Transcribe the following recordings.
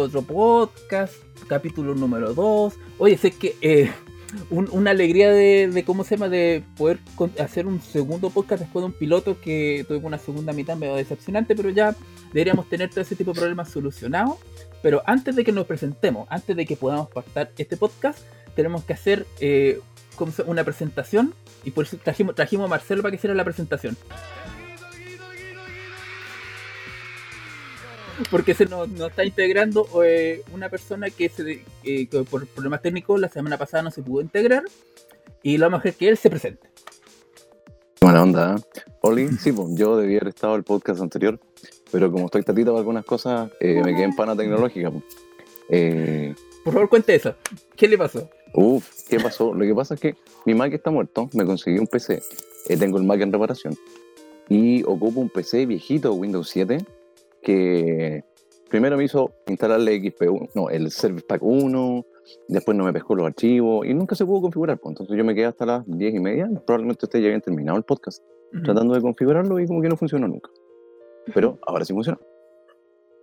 otro podcast, capítulo número 2. Oye, sé que eh, una alegría de, cómo se llama, de poder hacer un segundo podcast después de un piloto que tuvo una segunda mitad medio decepcionante, pero ya deberíamos tener todo ese tipo de problemas solucionados. Pero antes de que nos presentemos, antes de que podamos pactar este podcast, tenemos que hacer eh, una presentación y por eso trajimos, trajimos a Marcelo para que hiciera la presentación. Porque se nos, está integrando eh, una persona que, se, eh, por problemas técnicos la semana pasada no se pudo integrar y lo vamos a hacer que él se presente. Buena onda, ¿eh? Oli, sí, pues, yo debía haber estado el podcast anterior, pero como estoy tatito para algunas cosas, me quedé en pana tecnológica. Pues. por favor, cuente eso. ¿Qué le pasó? Uf, ¿qué pasó? Lo que pasa es que mi Mac está muerto, me conseguí un PC, tengo el Mac en reparación y ocupo un PC viejito, Windows 7, que primero me hizo instalarle XP1, no, el Service Pack 1, después no me pescó los archivos y nunca se pudo configurar. Pues. Entonces yo me quedé hasta las 10 y media, probablemente ustedes ya habían terminado el podcast, tratando de configurarlo y como que no funcionó nunca. Pero ahora sí funciona.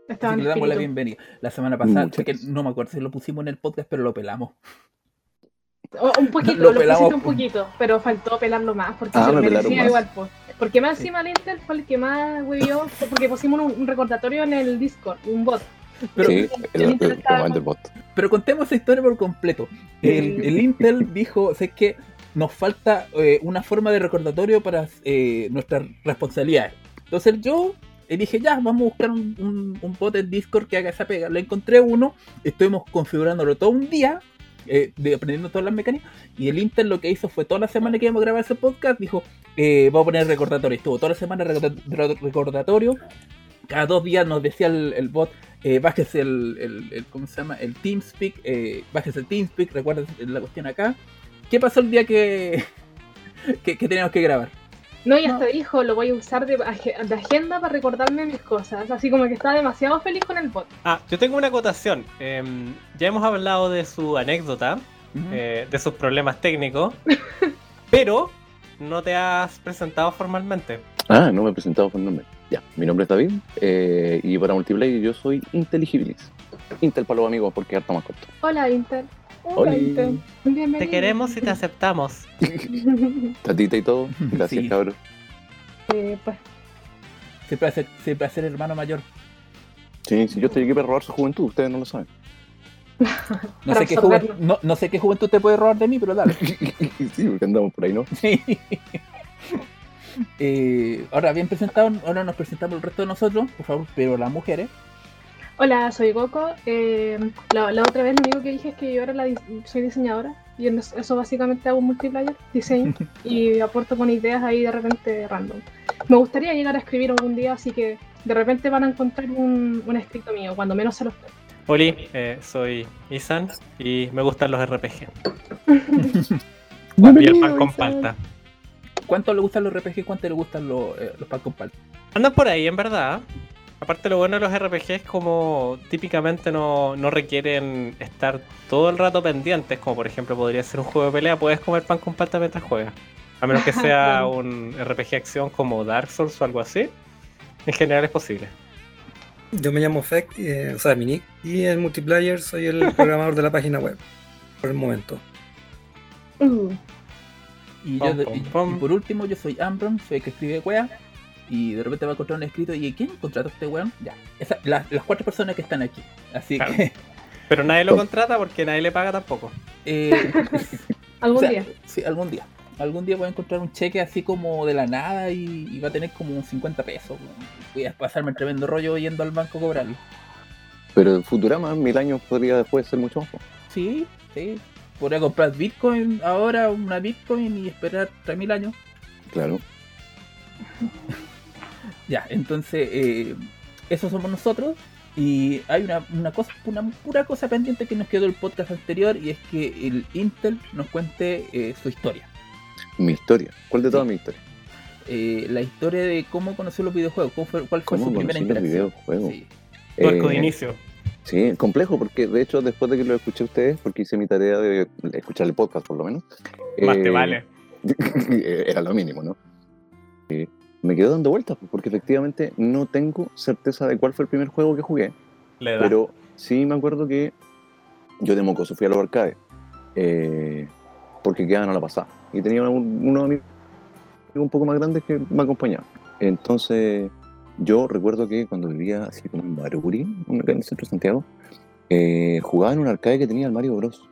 le damos la bienvenida. La semana pasada, que no me acuerdo si lo pusimos en el podcast, pero lo pelamos. un poquito, lo, lo un poquito, pero faltó pelarlo más, porque ah, me merecía igual. Pues. Porque más encima el Intel fue el que más huevió, porque pusimos un, recordatorio en el Discord, un bot. Pero, sí, el, el, bot. Pero contemos esa historia por completo. El, Intel dijo, sé que nos falta eh, una forma de recordatorio para eh, nuestras responsabilidades. Entonces yo dije, ya, vamos a buscar un, un, bot en Discord que haga esa pega. Le encontré uno, estuvimos configurándolo todo un día eh, aprendiendo todas las mecánicas. Y el Intel lo que hizo fue toda la semana que íbamos a grabar ese podcast, dijo, eh, vamos a poner recordatorio. Estuvo toda la semana recordatorio. Cada dos días nos decía el, bot, eh, bájese el, ¿cómo se llama? El TeamSpeak, eh, bájese el TeamSpeak, recuerden la cuestión acá. ¿Qué pasó el día que, que teníamos que grabar? No, y hasta dijo, lo voy a usar de, agenda para recordarme mis cosas. Así como que estaba demasiado feliz con el bot. Ah, yo tengo una acotación. Em, ya hemos hablado de su anécdota, eh, de sus problemas técnicos, pero no te has presentado formalmente. Ah, no me he presentado formalmente. Ya, mi nombre es David eh, y para multiplayer yo soy Inteligibilis. Intel para los amigos porque harta más corto. Hola Intel. Hola. Intel. Te queremos y te aceptamos. Tatita y todo. Gracias, sí. cabrón. Eh, pues. Siempre hacer, siempre hacer hermano mayor. Sí, sí, yo estoy aquí para robar su juventud, ustedes no lo saben. No sé, qué juventud, no, no, sé qué juventud te puede robar de mí, pero dale. sí, porque andamos por ahí, ¿no? Sí. Eh, ahora, bien presentado, ahora nos presentamos el resto de nosotros, por favor, pero las mujeres. Hola, soy Goku. Eh, la, otra vez lo único que dije es que yo ahora soy diseñadora y en eso básicamente hago un multiplayer, diseño y aporto con ideas ahí de repente random. Me gustaría llegar a escribir algún día, así que de repente van a encontrar un, un escrito mío, cuando menos se los Hola, eh, soy Isan y me gustan los RPG. y el pan con palta. ¿Cuánto le gustan los RPG y cuánto le gustan los, eh, los pan con palta? Andan por ahí, en verdad. Aparte lo bueno de los RPG es como típicamente no, requieren estar todo el rato pendientes, como por ejemplo podría ser un juego de pelea, puedes comer pan con palta mientras juegas. A menos que sea un RPG acción como Dark Souls o algo así. En general es posible. Yo me llamo Feck, eh, o sea, Minic, y en multiplayer soy el programador de la página web, por el momento. Uh. Y, por último, yo soy Ambron, soy el que escribe wea y de repente va a encontrar un escrito y ¿quién contrató a este weón? Ya, las cuatro personas que están aquí. Así que... Pero nadie lo contrata porque nadie le paga tampoco. Eh, algún día. Sí, algún día. Algún día voy a encontrar un cheque así como de la nada y, va a tener como 50 pesos. Voy a pasarme el tremendo rollo yendo al banco a cobrarlo. Pero Futurama, mil años podría después ser mucho más. Sí, sí. Podría comprar Bitcoin ahora, una Bitcoin y esperar 3000 años. Claro. Ya, entonces, eh, eso somos nosotros. Y hay una, una, cosa, una pura cosa pendiente que nos quedó el podcast anterior y es que el Intel nos cuente eh, su historia. Mi historia. ¿Cuál de toda mi historia? Eh, la historia de cómo conoció los videojuegos, cuál fue su primera interacción. Sí. de inicio. Sí, complejo, porque de hecho después de que lo escuché a ustedes, porque hice mi tarea de escuchar el podcast por lo menos. Más te vale. era lo mínimo, ¿no? Me quedo dando vueltas, porque efectivamente no tengo certeza de cuál fue el primer juego que jugué. pero sí me acuerdo que yo de mocoso fui a los arcades. eh, porque quedaban a la pasada. Y tenía un- unos amigos un poco más grandes que me acompañaban. Entonces, yo recuerdo que cuando vivía así como en Baruri, en el centro de Santiago, eh, jugaba en un arcade que tenía el Mario Bros.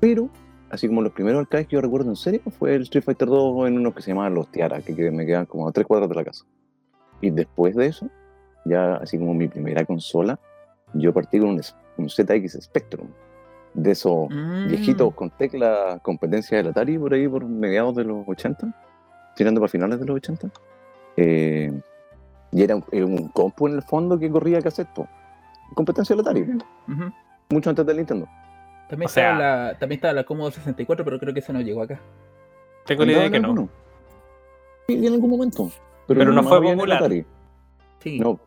Pero, así como los primeros arcades que yo recuerdo en serio, fue el Street Fighter 2 en unos que se llamaban Los Tiara, que, me quedan como a tres cuadras de la casa. Y después de eso, ya así como mi primera consola, yo partí con un, un ZX Spectrum. De esos Mm. viejitos con tecla competencia del Atari por ahí por mediados de los 80, tirando para finales de los 80. Eh, y era un, un compu en el fondo que corría cassette, competencia del Atari, mucho antes del Nintendo. También, O sea- estaba la, también estaba la Commodore 64, pero creo que ese no llegó acá. Tengo la idea de que ¿Andaba en no. Sí, en algún momento. Pero no nomás fue popular. Atari. Sí. No,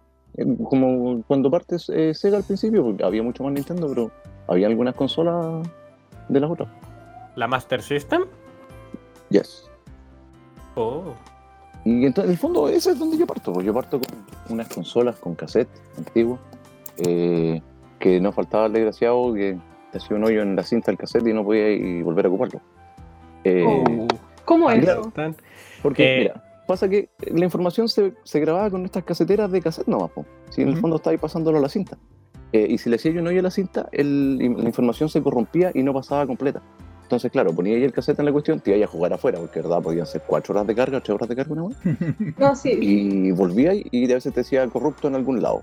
como cuando partes eh, Sega al principio, porque había mucho más Nintendo, pero había algunas consolas de las otras. ¿La Master System? Yes. Oh. Y entonces, en el fondo, ese es donde yo parto. Pues yo parto con unas consolas con cassette antiguos, eh, que no faltaba el desgraciado que te hacía un hoyo en la cinta del cassette y no podía ir volver a ocuparlo. Eh, Oh. ¿Cómo es eso? Porque, Eh, mira, pasa que la información se, se grababa con estas caseteras de cassette nomás, po. Si en el Ujú. fondo estaba ahí pasándolo a la cinta. Eh, y si le hacía yo un hoyo a la cinta, el- la información se corrompía y no pasaba completa. Entonces, claro, ponía ahí el cassette en la cuestión, te iba a jugar afuera, porque verdad podían ser cuatro horas de carga, tres horas de carga, una vez. No, sí. Y volvía y, a veces te decía corrupto en algún lado.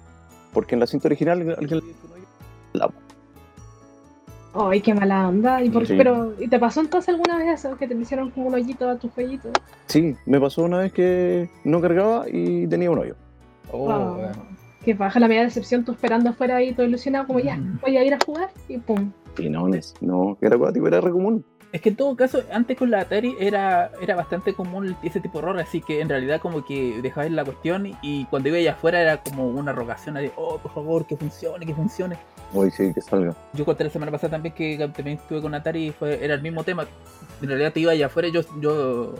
Porque en la cinta original alguien le hizo un hoyo. La- Ay, qué mala onda. ¿Y por, Sí. pero, ¿y te pasó entonces alguna vez eso? Que te hicieron como un hoyito a tu jueguito. Sí, me pasó una vez que no cargaba y tenía un hoyo. Oh, Ah, bueno. Que baja la media decepción, tú esperando afuera ahí, todo ilusionado, como ya, Mm. voy a ir a jugar y pum. Y no, no, era acuático, era re común. Es que en todo caso, antes con la Atari era, era bastante común ese tipo de error, así que en realidad como que dejabas la cuestión y, cuando iba allá afuera era como una rogación de, oh, por favor, que funcione, que funcione. Hoy sí, que salga. Yo conté la semana pasada también que también estuve con Atari y fue, era el mismo tema. En realidad te iba allá afuera y yo, yo,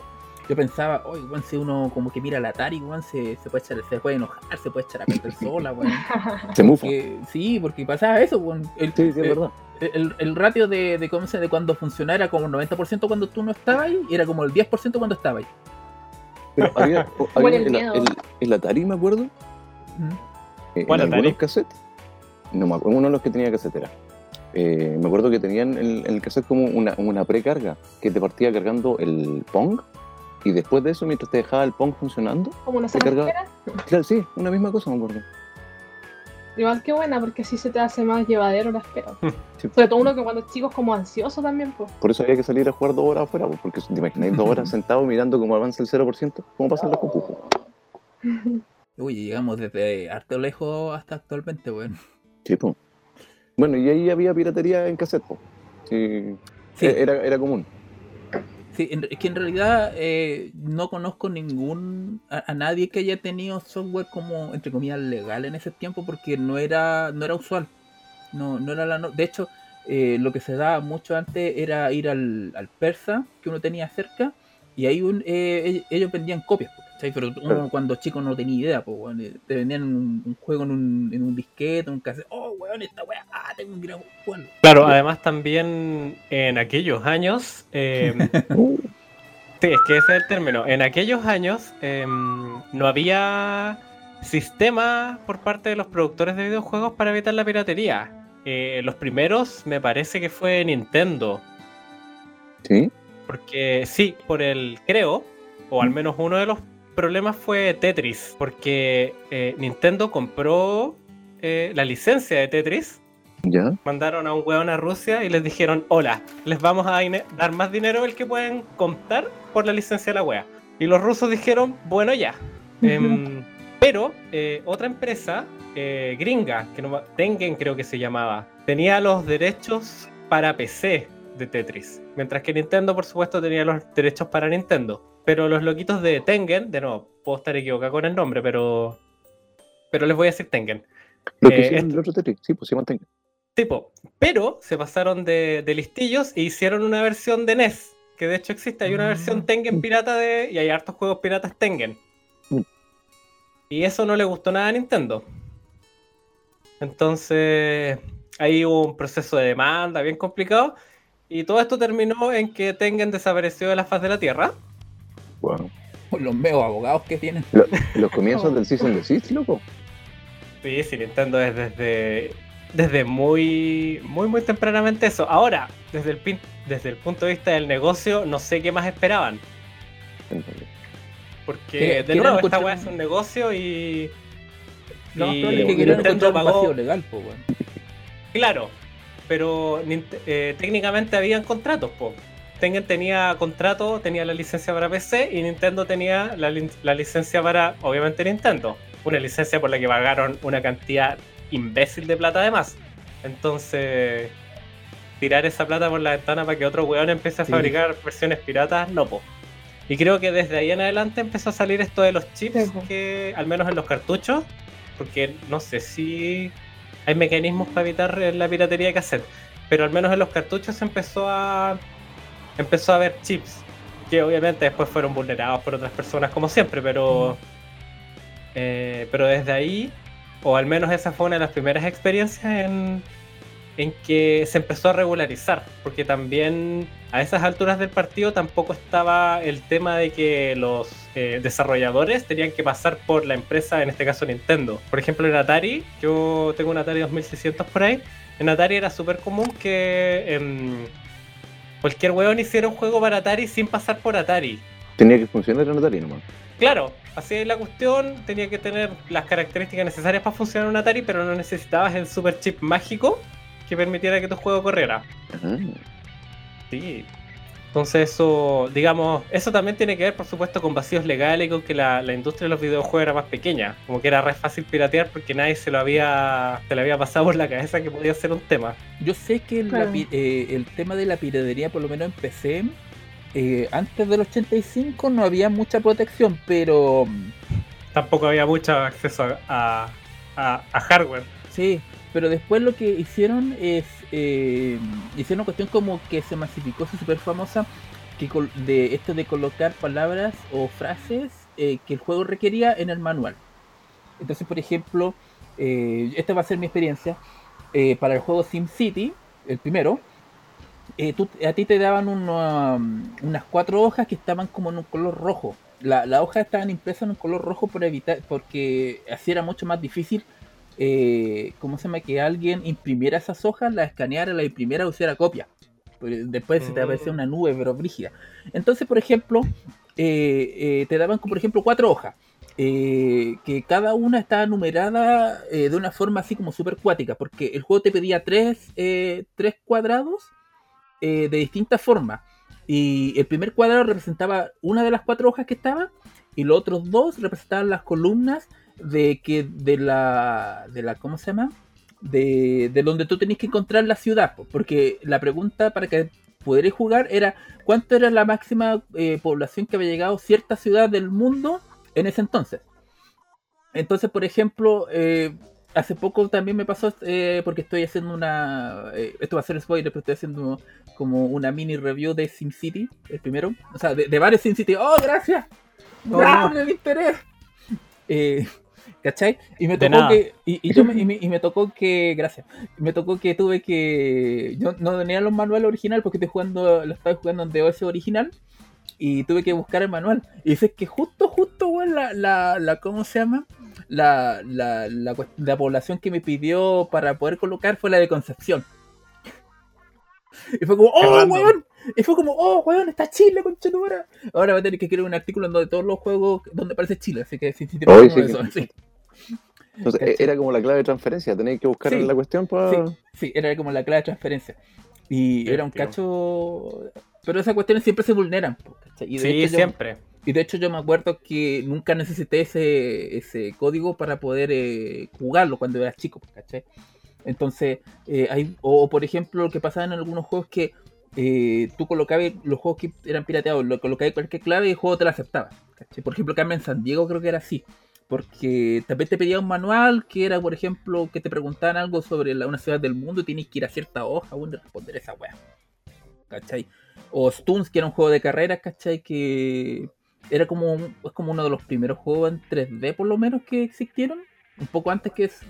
yo pensaba, oye, weón, si uno como que mira la Atari, weón, se, se puede echar, se puede enojar, se puede echar a perder sola, weón. Se mufa. Sí, porque pasaba eso, weón. El, Sí, sí, es eh, verdad. el, el ratio de, de, de cuando funcionara era como el 90% cuando tú no estabas ahí y era como el 10% cuando estabas ahí. Pero había, había el el, el- el Atari, me acuerdo. eh, ¿Cuál en Atari? algunos cassettes. No me acuerdo, uno de los que tenía casetera. Eh, me acuerdo que tenían en, en el cassette como una, una precarga que te partía cargando el Pong y después de eso, mientras te dejaba el Pong funcionando, Como una Te carga- espera. claro, sí, una misma cosa me acuerdo. Igual que buena, porque así se te hace más llevadero la espera. Sí. Sobre todo uno que cuando es chico es como ansioso también, pues. Por eso había que salir a jugar dos horas afuera, pues, porque te imagináis dos horas sentado mirando cómo avanza el 0%, cómo pasan los compus. Uy, llegamos desde harto lejos hasta actualmente, weón. Sí, pues. Bueno, y ahí había piratería en cassette, pues. Sí, Sí, Era, era común. Sí, en- es que en realidad eh, no conozco ningún a, nadie que haya tenido software como entre comillas legal en ese tiempo porque no era no era usual. No, no era la no- de hecho eh, lo que se daba mucho antes era ir al, al persa que uno tenía cerca y ahí un- eh, ell- ellos vendían copias, ¿cachai? pero uno cuando chico no tenía idea, pues te vendían un, un juego en un, en un disquete, un cassette, oh weón, esta weá, ah, tengo ir a jugarlo. Claro, además también en aquellos años, eh, sí, es que ese es el término, en aquellos años eh, no había sistema por parte de los productores de videojuegos para evitar la piratería. Eh, los primeros me parece que fue Nintendo, sí, porque sí, por el creo, o al menos uno de los problemas fue Tetris, porque eh, Nintendo compró eh, la licencia de Tetris ya. mandaron a un weón a Rusia y les dijeron, hola, les vamos a dar más dinero del que pueden contar por la licencia de la wea. Y los rusos dijeron, bueno ya. Em, pero eh, otra empresa eh, gringa, que no, Tengen creo que se llamaba, tenía los derechos para PC de Tetris. Mientras que Nintendo, por supuesto, tenía los derechos para Nintendo. Pero los loquitos de Tengen, de nuevo, puedo estar equivocado con el nombre, pero... Pero les voy a decir Tengen. Lo que Eh, hicieron esto- el otro Tetris, sí, pues se mantenga. Tipo, pero se pasaron de, de listillos e hicieron una versión de NES, que de hecho existe, hay una versión Tengen pirata de y hay hartos juegos piratas Tengen. Mm. Y eso no le gustó nada a Nintendo. Entonces, ahí hubo un proceso de demanda bien complicado. Y todo esto terminó en que Tengen desapareció de la faz de la Tierra. Wow. Los meos abogados que tienen. Lo- los comienzos del Season Desist, loco. Sí, sí, Nintendo es desde, desde muy, muy, muy tempranamente eso. Ahora, desde el, pin- desde el punto de vista del negocio, no sé qué más esperaban. Porque, Que- de nuevo, esta weá es un negocio y. Más y es que Nintendo encontrar un pagó- legal, po, weón. Claro, pero eh, técnicamente habían contratos, po. Tengen tenía contrato, tenía la licencia para PC y Nintendo tenía la, licencia para, obviamente, Nintendo. Una licencia por la que pagaron una cantidad imbécil de plata además. Entonces, tirar esa plata por la ventana para que otro weón empiece a Sí. fabricar versiones piratas, no, po. Y creo que desde ahí en adelante empezó a salir esto de los chips, Sí, que al menos en los cartuchos, porque no sé si hay mecanismos para evitar la piratería de cassette, pero al menos en los cartuchos empezó a empezó a haber chips que obviamente después fueron vulnerados por otras personas como siempre, pero eh, pero desde ahí o al menos esa fue una de las primeras experiencias en en que se empezó a regularizar, porque también a esas alturas del partido tampoco estaba el tema de que los eh, desarrolladores tenían que pasar por la empresa, en este caso Nintendo. Por ejemplo, en Atari, yo tengo un Atari 2600 por ahí, en Atari era súper común que em, cualquier weón hiciera un juego para Atari sin pasar por Atari. Tenía que funcionar en Atari nomás. Claro, así es la cuestión, tenía que tener las características necesarias para funcionar un Atari, pero no necesitabas el super chip mágico que permitiera que tu juego corriera. Ajá. Sí. Entonces eso, digamos, eso también tiene que ver, por supuesto, con vacíos legales y con que la, la industria de los videojuegos era más pequeña. Como que era re fácil piratear porque nadie se lo había, se le había pasado por la cabeza que podía ser un tema. Yo sé que Claro. pi- eh, el tema de la piratería, por lo menos en PC, eh, antes del 85 no había mucha protección, pero mm, Tampoco había mucho acceso a- a hardware. sí, pero después lo que hicieron es, eh, hicieron una cuestión como que se masificó, se súper famosa, que de esto de colocar palabras o frases eh, que el juego requería en el manual. Entonces, por ejemplo, eh, esta va a ser mi experiencia, eh, para el juego SimCity, el primero, tú- a ti te daban una- unas cuatro hojas que estaban como en un color rojo. La, la hoja estaban impresas en un color rojo por evitar, porque así era mucho más difícil, eh, ¿cómo se llama? Que alguien imprimiera esas hojas, las escaneara, las imprimiera o hiciera copia. Después se te Mm. aparecía una nube, pero brígida. Entonces, por ejemplo, eh, eh, te daban, por ejemplo, cuatro hojas. que cada una estaba numerada de una forma así como súper cuática, porque el juego te pedía tres, tres cuadrados de distintas formas. Y el primer cuadrado representaba una de las cuatro hojas que estaba, y los otros dos representaban las columnas de que de la, de la ¿cómo se llama? De, de donde tú tenías que encontrar la ciudad, po, porque la pregunta para que pudierais jugar era cuánto era la máxima eh, población que había llegado cierta ciudad del mundo en ese entonces. Entonces, por ejemplo, eh, hace poco también me pasó, eh, porque estoy haciendo una, esto va a ser spoiler, pero estoy haciendo como una mini review de SimCity, el primero, o sea, de, de varios SimCity. ¡Oh, gracias! Oh, ¡Gracias por el interés! Eh, ¿Cachai? Y me tocó que, y, y yo me, y, me, y me tocó que, gracias, me tocó que tuve que, yo no tenía los manuales original porque estoy jugando, lo estaba jugando en DOS original y tuve que buscar el manual. Y dices que justo, justo, weón, la, la, la, ¿cómo se llama? La, la, la, la población que me pidió para poder colocar fue la de Concepción. Y fue como, ¡oh, weón! Y fue como, ¡oh, weón! Está Chile, conchetumara. Ahora va a tener que escribir un artículo en donde todos los juegos donde aparece Chile. Así que tiene Oye, uno sí que- sí. Entonces, ¿Cachai? era como la clave de transferencia, tenéis que buscar Sí, la cuestión para. Sí, sí, era como la clave de transferencia. Y era un Divertido. cacho. Pero esas cuestiones siempre se vulneran. Y de Sí, hecho yo- siempre. Y de hecho yo me acuerdo que nunca necesité ese, ese código para poder eh, jugarlo cuando era chico, ¿cachai? Entonces, eh, hay, o por ejemplo, lo que pasaba en algunos juegos que eh, tú colocabas los juegos que eran pirateados, lo colocabas cualquier clave y el juego te lo aceptaba. ¿cachai? Por ejemplo, Carmen San Diego creo que era así. Porque también te pedía un manual que era, por ejemplo, que te preguntaban algo sobre la- una ciudad del mundo y tienes que ir a cierta hoja y responder esa wea. ¿Cachai? O Stones, que era un juego de carreras, ¿cachai? Que era como, es como uno de los primeros juegos en 3D, por lo menos, que existieron. Un poco antes que es-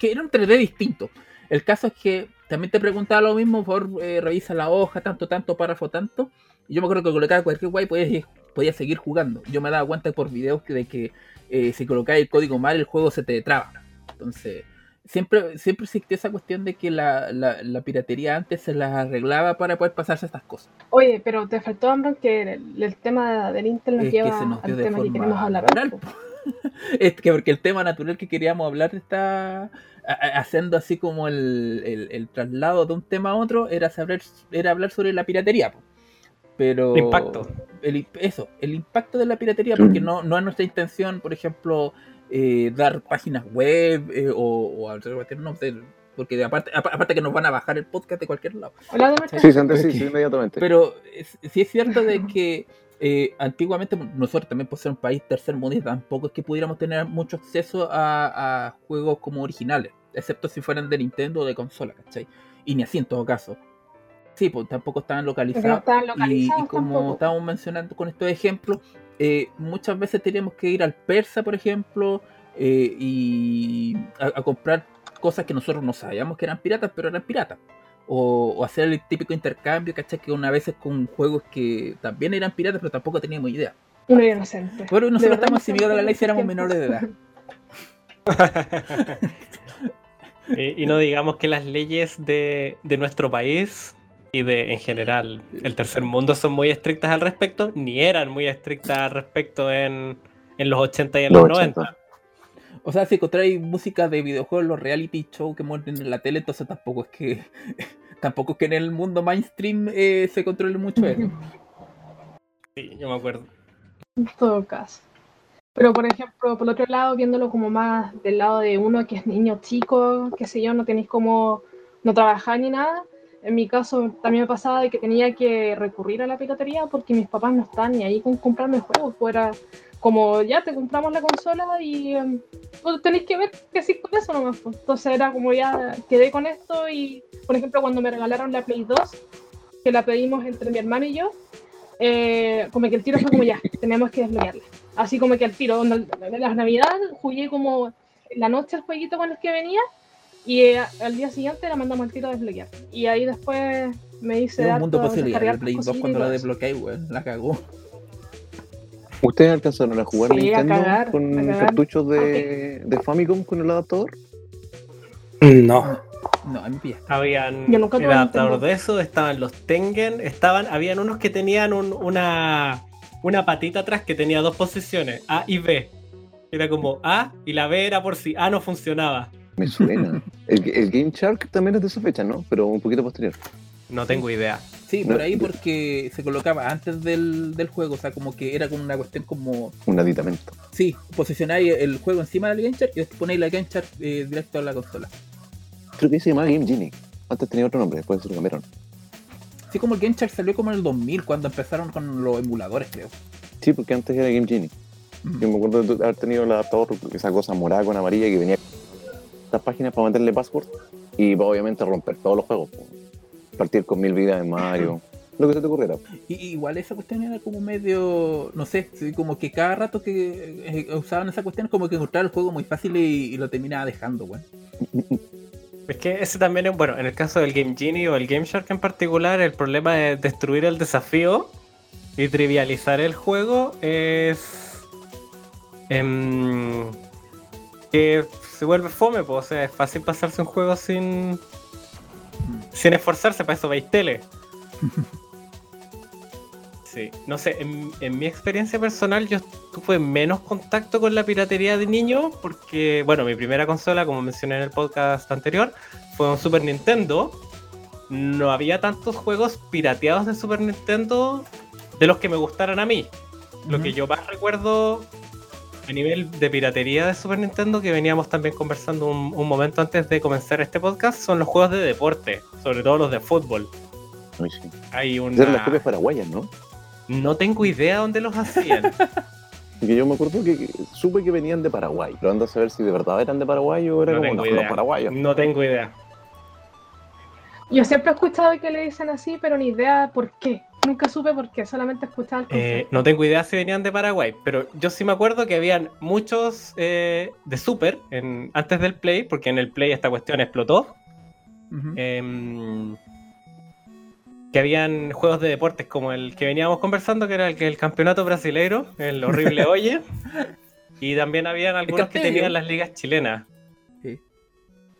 que era un 3D distinto. El caso es que también te preguntaba lo mismo por eh, revisa la hoja, tanto, tanto, párrafo, tanto. Y yo me acuerdo que colocaba cualquier guay podía, podía seguir jugando. Yo me daba cuenta por videos que- de que eh, si colocaba el código mal, el juego se te traba. Entonces, siempre, siempre existió esa cuestión de que la, la- la piratería antes se las arreglaba para poder pasarse estas cosas. Oye, pero te faltó, Ambron, que el, el tema del Intel nos Es que lleva se nos dio al de tema que forma queremos hablar. Es que porque el tema natural que queríamos hablar está haciendo así como el, el- el traslado de un tema a otro, era saber, era hablar sobre la piratería. po. Pero El impacto. el eso, el impacto de la piratería, porque no, no es nuestra intención, por ejemplo, eh, dar páginas web eh, o, o hacer cualquier no sé, porque aparte, apa- aparte que nos van a bajar el podcast de cualquier lado. Hola, Sí, Sandra, sí, sí, inmediatamente. Pero es- sí es cierto de que eh, antiguamente nosotros también por ser un país tercermundista tampoco es que pudiéramos tener mucho acceso a, a juegos como originales, excepto si fueran de Nintendo o de consola, ¿cachai? Y ni así en todo caso. Sí, pues tampoco estaban no localizados. estaban Y, localizados y como tampoco. estábamos mencionando con estos ejemplos, eh, muchas veces teníamos que ir al persa, por ejemplo, eh, y a, a comprar cosas que nosotros no sabíamos que eran piratas, pero eran piratas. O, o hacer el típico intercambio, ¿cachai? Que una vez con juegos que también eran piratas, pero tampoco teníamos idea. Uno inocente. Pero De nosotros verdad estamos asimilados a la ley si éramos menores de edad. Y, y no digamos que las leyes de, de nuestro país y de en general el tercer mundo son muy estrictas al respecto, ni eran muy estrictas al respecto en, en los 80 y en los, Los 90. 80. O sea, si encontráis música de videojuegos, los reality shows que muestran en la tele, entonces tampoco es que tampoco es que en el mundo mainstream eh, se controle mucho eso. Sí, yo me acuerdo. En todo caso. Pero por ejemplo, por otro lado, viéndolo como más del lado de uno que es niño chico, qué sé yo, no tenéis como no trabajar ni nada. En mi caso también me pasaba de que tenía que recurrir a la piratería porque mis papás no están ni ahí con comprarme juegos. Fuera como ya te compramos la consola y em, pues, tenéis que ver qué hacer con eso nomás. pues. Entonces era como ya quedé con esto y por ejemplo cuando me regalaron la Play 2, que la pedimos entre mi hermano y yo, eh, como que el tiro fue como ya, tenemos que desbloquearla. Así como que al tiro, en las navidades jugué como la noche el jueguito con el que venía y eh, al día siguiente la mandamos al tiro a desbloquear. Y ahí después me hice Es un mundo descargar El Play 2 cositas y cuando la desbloqueé, weón, la cagó. ¿Ustedes alcanzaron a jugar Sí, a Nintendo cagar, con a cagar. cartuchos de, de Famicom con el adaptador? No. No, mí pilla. Habían Yo nunca el adaptador Nintendo. de eso, estaban los Tengen, estaban, habían unos que tenían un- una, una patita atrás que tenía dos posiciones, A y B. Era como A y la B era por si A no funcionaba. Me suena. el, el Game Shark también es de esa fecha, ¿no? Pero un poquito posterior. No tengo idea. Sí, No. por ahí porque se colocaba antes del, del juego, o sea, como que era como una cuestión como, Un aditamento. sí, posicionáis el juego encima del Game Shark y después ponéis la Game Shark eh, directo a la consola. Creo que se llamaba Game Genie. Antes tenía otro nombre, después se lo cambiaron. Sí, como el Game Shark salió como en el 2000, cuando empezaron con los emuladores, creo. Sí, porque antes era Game Genie. Mm. Yo me acuerdo de haber tenido el adaptador, esa cosa morada con amarilla que venía estas páginas para meterle password y obviamente romper todos los juegos. Partir con mil vidas en Mario, lo que se te ocurriera. Y, igual esa cuestión era como medio, no sé, como que cada rato que eh, usaban esa cuestión como que encontraba el juego muy fácil y, y lo terminaba dejando, weón. Es que ese también es, bueno, en el caso del Game Genie o el Game Shark en particular, el problema de destruir el desafío y trivializar el juego es em, que se vuelve fome, pues, o sea, es fácil pasarse un juego sin sin esforzarse, para eso veis tele. Sí, no sé, en, en mi experiencia personal yo tuve menos contacto con la piratería de niño porque, bueno, mi primera consola, como mencioné en el podcast anterior, fue un Super Nintendo. No había tantos juegos pirateados de Super Nintendo de los que me gustaran a mí. Lo que yo más recuerdo a nivel de piratería de Super Nintendo, que veníamos también conversando un, un momento antes de comenzar este podcast, son los juegos de deporte, sobre todo los de fútbol. Ay, sí. Hay Esas eran las una... copias paraguayas, ¿no? No tengo idea dónde los hacían. Porque yo me acuerdo que, que supe que venían de Paraguay. Pero ando a saber si de verdad eran de Paraguay o era No como "No, los paraguayos. No tengo idea. Yo siempre he escuchado que le dicen así, pero ni idea por qué. Nunca supe porque solamente escuchaba el Eh, no tengo idea si venían de Paraguay, pero yo sí me acuerdo que habían muchos eh, de Super en, antes del Play, porque en el Play esta cuestión explotó. Em, que habían juegos de deportes como el que veníamos conversando, que era el, que el campeonato brasileiro, el horrible Oye. Y también habían algunos que tenían las ligas chilenas.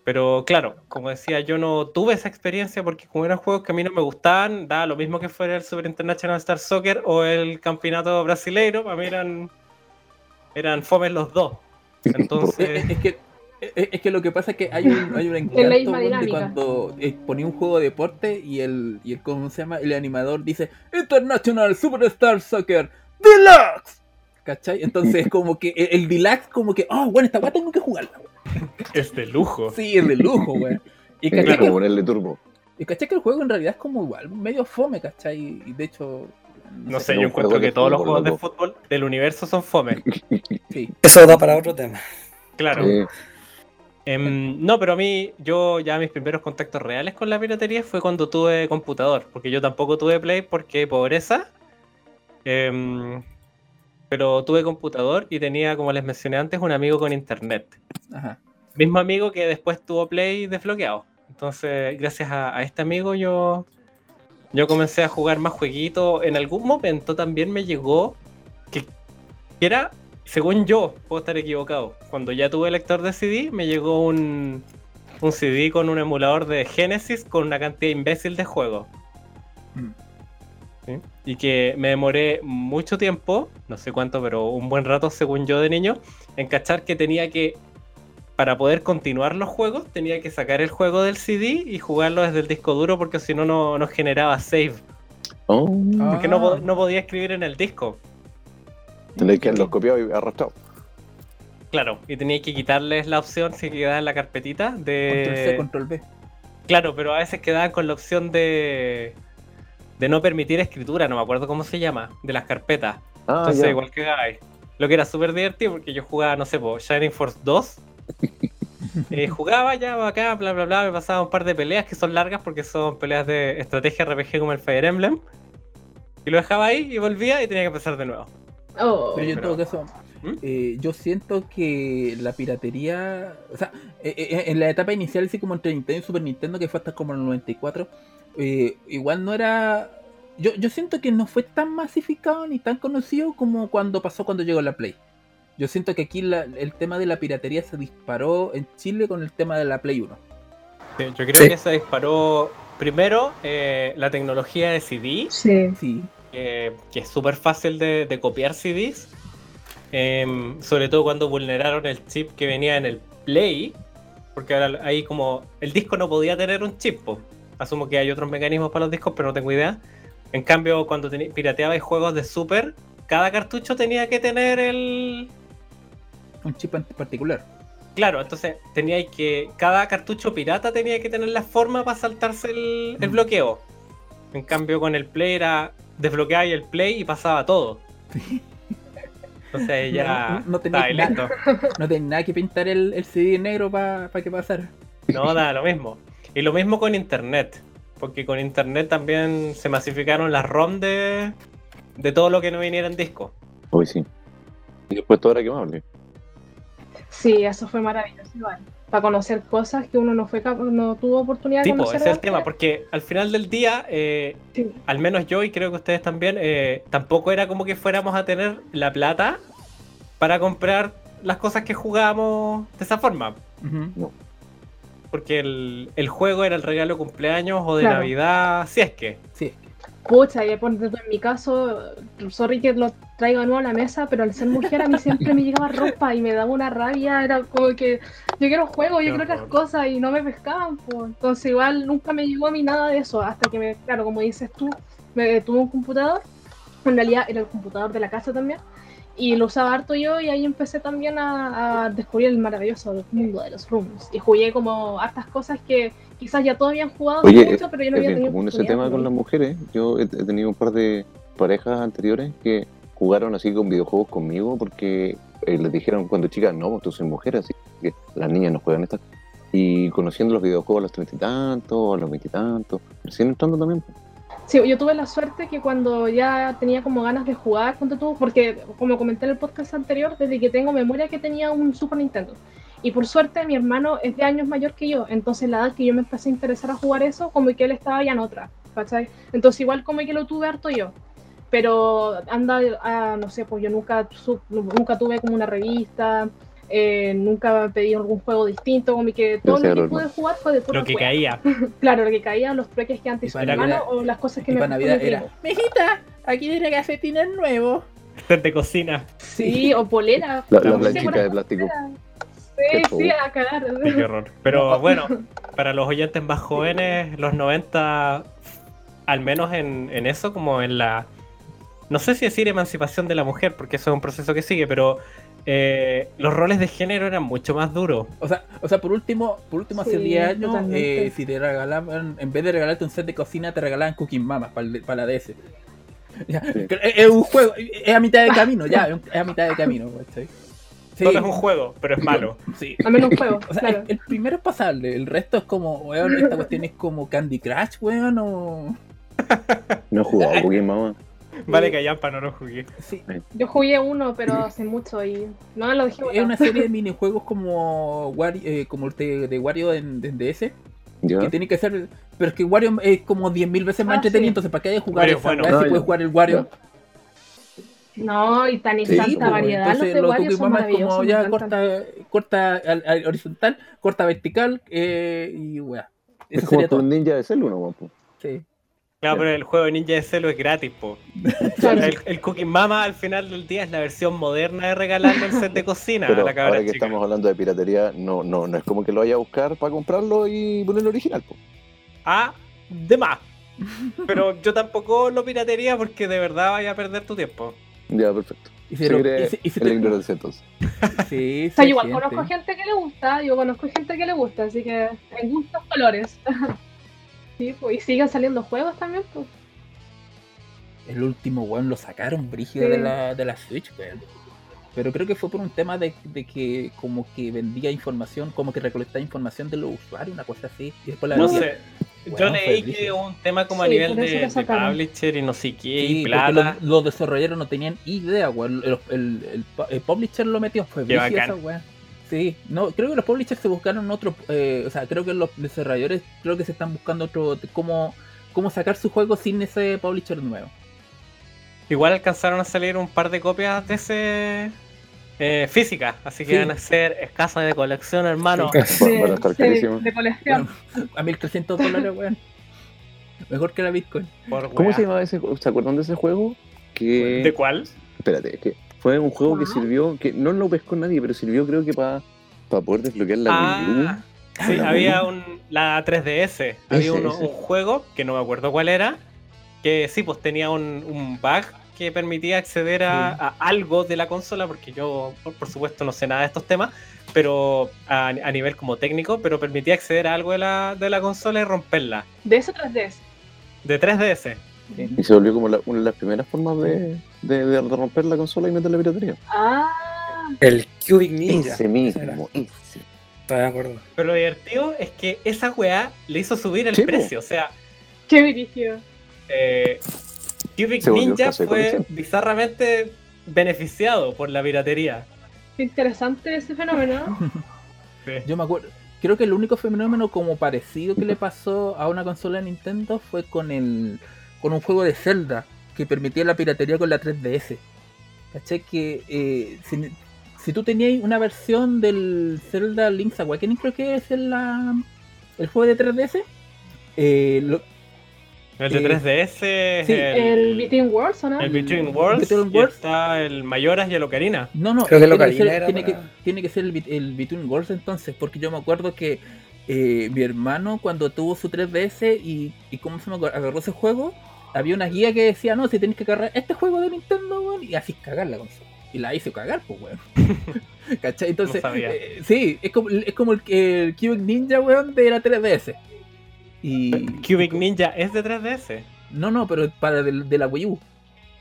Pero claro, como decía, yo no tuve esa experiencia porque como eran juegos que a mí no me gustaban, daba lo mismo que fuera el Super International Star Soccer o el campeonato brasileiro, para mí eran, eran fomes los dos. Entonces, es que es que lo que pasa es que hay un, hay un encanto misma weón, de dinámica. cuando eh, ponía un juego de deporte y el, y el ¿cómo se llama? el animador dice International Superstar Soccer Deluxe ¿cachai? entonces como que el, el Deluxe como que oh bueno esta weá tengo que jugarla weón". es de lujo. sí es de lujo weón y cachai, que, ponerle turbo. y cachai que el juego en realidad es como igual medio fome ¿cachai? y de hecho No sé, yo encuentro que todos los juegos de fútbol del universo son fome. sí. Eso da para otro tema. Claro. Em, no, pero a mí, yo ya mis primeros contactos reales con la piratería fue cuando tuve computador, porque yo tampoco tuve Play porque pobreza. Em, pero tuve computador y tenía, como les mencioné antes, un amigo con internet. Ajá. Mismo amigo que después tuvo Play desbloqueado. Entonces, gracias a, a este amigo yo, yo comencé a jugar más jueguitos. En algún momento también me llegó que, que era, según yo, puedo estar equivocado. Cuando ya tuve lector de CD, me llegó un, un CD con un emulador de Genesis con una cantidad imbécil de juegos. Mm. ¿Sí? Y que me demoré mucho tiempo, no sé cuánto, pero un buen rato, según yo de niño, en cachar que tenía que, para poder continuar los juegos, tenía que sacar el juego del CD y jugarlo desde el disco duro porque si no, no no generaba save. oh, Ah. Porque no, po- no podía escribir en el disco. Tenéis que haberlos copiado y arrastrado. Claro, y tenía que quitarles la opción si quedaba en la carpetita Control C, de... Control B. Claro, pero a veces quedaban con la opción de... De no permitir escritura, no me acuerdo cómo se llama, de las carpetas. Ah, Entonces, ya. igual que hagáis. Lo que era súper divertido porque yo jugaba, no sé, po, Shining Force 2. Eh, jugaba ya acá, bla, bla, bla. Me pasaba un par de peleas que son largas porque son peleas de estrategia RPG como el Fire Emblem. Y lo dejaba ahí y volvía y tenía que empezar de nuevo. Oh, Pero yo en pero- todo caso, ¿Mm? eh, yo siento que la piratería, o sea, eh, eh, en la etapa inicial, así como entre Nintendo y Super Nintendo, que fue hasta como el 94, eh, igual no era... Yo, yo siento que no fue tan masificado ni tan conocido como cuando pasó cuando llegó la Play. Yo siento que aquí la- el tema de la piratería se disparó en Chile con el tema de la Play 1. Sí, yo creo Sí. que se disparó primero eh, la tecnología de CD, sí. Sí, eh, que es súper fácil de, de copiar CDs. em, sobre todo cuando vulneraron el chip que venía en el Play. Porque ahora ahí como el disco no podía tener un chip. po. Asumo que hay otros mecanismos para los discos, pero no tengo idea. En cambio, cuando pirateabais juegos de Super, cada cartucho tenía que tener el, un chip en particular. Claro, entonces tenía que. Cada cartucho pirata tenía que tener la forma para saltarse el, el Mm. bloqueo. En cambio, con el play era desbloquear el play y pasaba todo. Entonces ya. No- no tenía nada. No tenía nada que pintar el, el CD negro para que pasara. No, da lo mismo. Y lo mismo con internet. Porque con internet también se masificaron las ROM de, de todo lo que no viniera en disco. Hoy sí. Y después todo era quemable. Sí, eso fue maravilloso igual. Para conocer cosas que uno no fue no tuvo oportunidad de Tipo, conocer. ese es el tema. Porque al final del día, eh, Sí. al menos yo y creo que ustedes también, eh, tampoco era como que fuéramos a tener la plata para comprar las cosas que jugábamos de esa forma. Ujú. Porque el, el juego era el regalo de cumpleaños o de Claro. Navidad, si es que. Sí, Pucha, y ponte tú en mi caso, sorry que lo traigo de nuevo a la mesa, pero al ser mujer a mí siempre me llegaba ropa y me daba una rabia, era como que yo quiero juego, yo quiero otras cosas y no me pescaban, pues. entonces igual nunca me llegó a mí nada de eso, hasta que me, claro, como dices tú, me tuve un computador, en realidad era el computador de la casa también, y lo usaba harto yo y ahí empecé también a, a descubrir el maravilloso mundo de los rooms, y jugué como hartas cosas que quizás ya todos habían jugado Oye, mucho, pero yo no es había bien tenido común ese tema con pues. las mujeres. Yo he, he tenido un par de parejas anteriores que jugaron así con videojuegos conmigo porque eh, les dijeron cuando chicas, no, pues tú soy mujer, así que las niñas no juegan estas. Y conociendo los videojuegos a los treinta y tantos, a los veintitantos, recién entrando también. Sí, yo tuve la suerte que cuando ya tenía como ganas de jugar, tú, porque como comenté en el podcast anterior, desde que tengo memoria que tenía un Super Nintendo. Y por suerte mi hermano es de años mayor que yo, entonces la edad que yo me empecé a interesar a jugar eso, como que él estaba ya en otra, ¿cachai? Entonces igual como que lo tuve harto yo. Pero anda, a, no sé, pues yo nunca, nunca tuve como una revista, eh, nunca pedí algún juego distinto, como que todo lo que pude jugar fue de pura Lo que caía. Claro, lo que caía, los trueques que antes hizo hermano o las cosas que Y me para Navidad era, mijita, aquí viene calcetines nuevos. Set de cocina. Sí, o polera. La, La de plástico. Sí, sí, a cagar. Qué horror. Pero bueno, para los oyentes más jóvenes, los 90, al menos en, en eso, como en la. No sé si decir emancipación de la mujer, porque eso es un proceso que sigue, pero eh, los roles de género eran mucho más duros. O sea, o sea, por último, por último hace Sí, 10 años, eh, si te regalaban, en vez de regalarte un set de cocina, te regalaban Cooking Mama para, para la DS. Ya, Sí. que Es, es un juego, es a mitad de camino, ya, es a mitad de camino. Sí, Solo es un juego, pero es malo. sí. Al menos un juego, O sea, claro. el, el primero es pasable, el resto es como, weón, esta cuestión es como Candy Crush, weón, o... No he jugado Cooking Mama. Vale, que Yampa no lo jugué. Sí, Yo jugué uno, pero hace mucho y no lo dejé es una serie de minijuegos como Wario, eh, como el de, de Wario en, en DS, ¿Ya? que tiene que ser, pero es que Wario es como 10.000 veces más Ah, entretenido, sí. entonces ¿para qué hay que jugar Wario es esa bueno. No, si ya. puedes jugar el Wario? No, y tan y Sí, tanta pues, variedad. Los Entonces de los Wario es como ya corta, corta al- al horizontal, corta vertical eh, y weá. Es como todo. ninja de celu, ¿no? po? Sí. Claro, pero el juego de Ninja de Celo es gratis, po. Claro. El, el Cooking Mama al final del día es la versión moderna de regalarle el set de cocina Pero a la cabra ahora que chica. estamos hablando de piratería, no, no, no es como que lo vaya a buscar para comprarlo y ponerlo original. po. Ah, de más. Pero yo tampoco lo piratería porque de verdad vaya a perder tu tiempo. Ya, perfecto. Y se lo- y en la te- ignorancia entonces. Sí, O sea, igual conozco gente que le gusta, yo conozco gente que le gusta, así que en gustos colores. sí, pues, y siguen saliendo juegos también, pues. El último weón lo sacaron brígido Sí. de, la, de la Switch, weón. Pero creo que fue por un tema de, de que como que vendía información, como que recolectaba información de los usuarios, una cosa así. Y después la No vendía. sé. Yo Weón, fue leí que un tema como a nivel de, de publisher y no sé qué, Sí, y plata. los, los desarrolladores no tenían idea, weón. El, el- el- el publisher lo metió, fue Qué brígido bacán. esa weá. Sí, no, creo que los publishers se buscaron otro, eh, o sea, creo que los desarrolladores creo que se están buscando otro, cómo, cómo sacar su juego sin ese publisher nuevo. Igual alcanzaron a salir un par de copias de ese eh, física, así que Sí. van a ser escasas de colección, hermano. Va- van a estar Sí, carísimos. de colección. A 1300 dólares, weón. Mejor que la Bitcoin. Por ¿Cómo se llamaba ese juego? ¿Se acuerdan de ese juego? Que... ¿De cuál? Espérate, es que fue un juego que Wow. sirvió, que no lo pescó nadie, pero sirvió creo que para poder desbloquear la Wii U. Ah, sí, la había Wii U. un, la 3DS. Había uno- un juego que no me acuerdo cuál era. Que sí, pues tenía un, un bug que permitía acceder a, Sí. a algo de la consola, porque yo, por, por supuesto, no sé nada de estos temas, pero a, a nivel como técnico, pero permitía acceder a algo de la, de la consola y romperla. De ese 3DS. De 3DS. Y se volvió como la- una de las primeras formas de, de- de romper la consola y meter la piratería. Ah, El Cubic Ninja. Ese mismo, ese. Todavía me acuerdo. Pero lo divertido es que esa weá le hizo subir el precio. O sea, qué dirigido. eh, Cubic Se Ninja de fue bizarramente beneficiado por la piratería. Qué interesante ese fenómeno. Sí. Yo me acuerdo. Creo que el único fenómeno como parecido que le pasó a una consola de Nintendo fue con el con un juego de Zelda que permitía la piratería con la 3DS. ¿Cachai? Que eh, si, si tú tenías una versión del Zelda Link's Awakening, creo que es el, la, el juego de 3DS, eh, lo- El de Eh, 3DS es sí, El Between Worlds, ¿o no? el Between Worlds, Between y Worlds. está el Mayoras y el Ocarina. No, no, Creo que tiene, ser, era tiene que, para- tiene que ser el, el Between Worlds entonces, porque yo me acuerdo que eh, mi hermano cuando tuvo su 3DS y, y cómo se me agarró ese juego, había una guía que decía, no, si tenés que agarrar este juego de Nintendo, weón, y así cagar la consola. Y la hizo cagar, pues, weón. ¿Cachai? Entonces, No eh, sí, es como, es como el, el Cubic Ninja, weón, de la 3DS. Y... Cubic Ninja es de 3DS. No, no, pero para de, de la Wii U.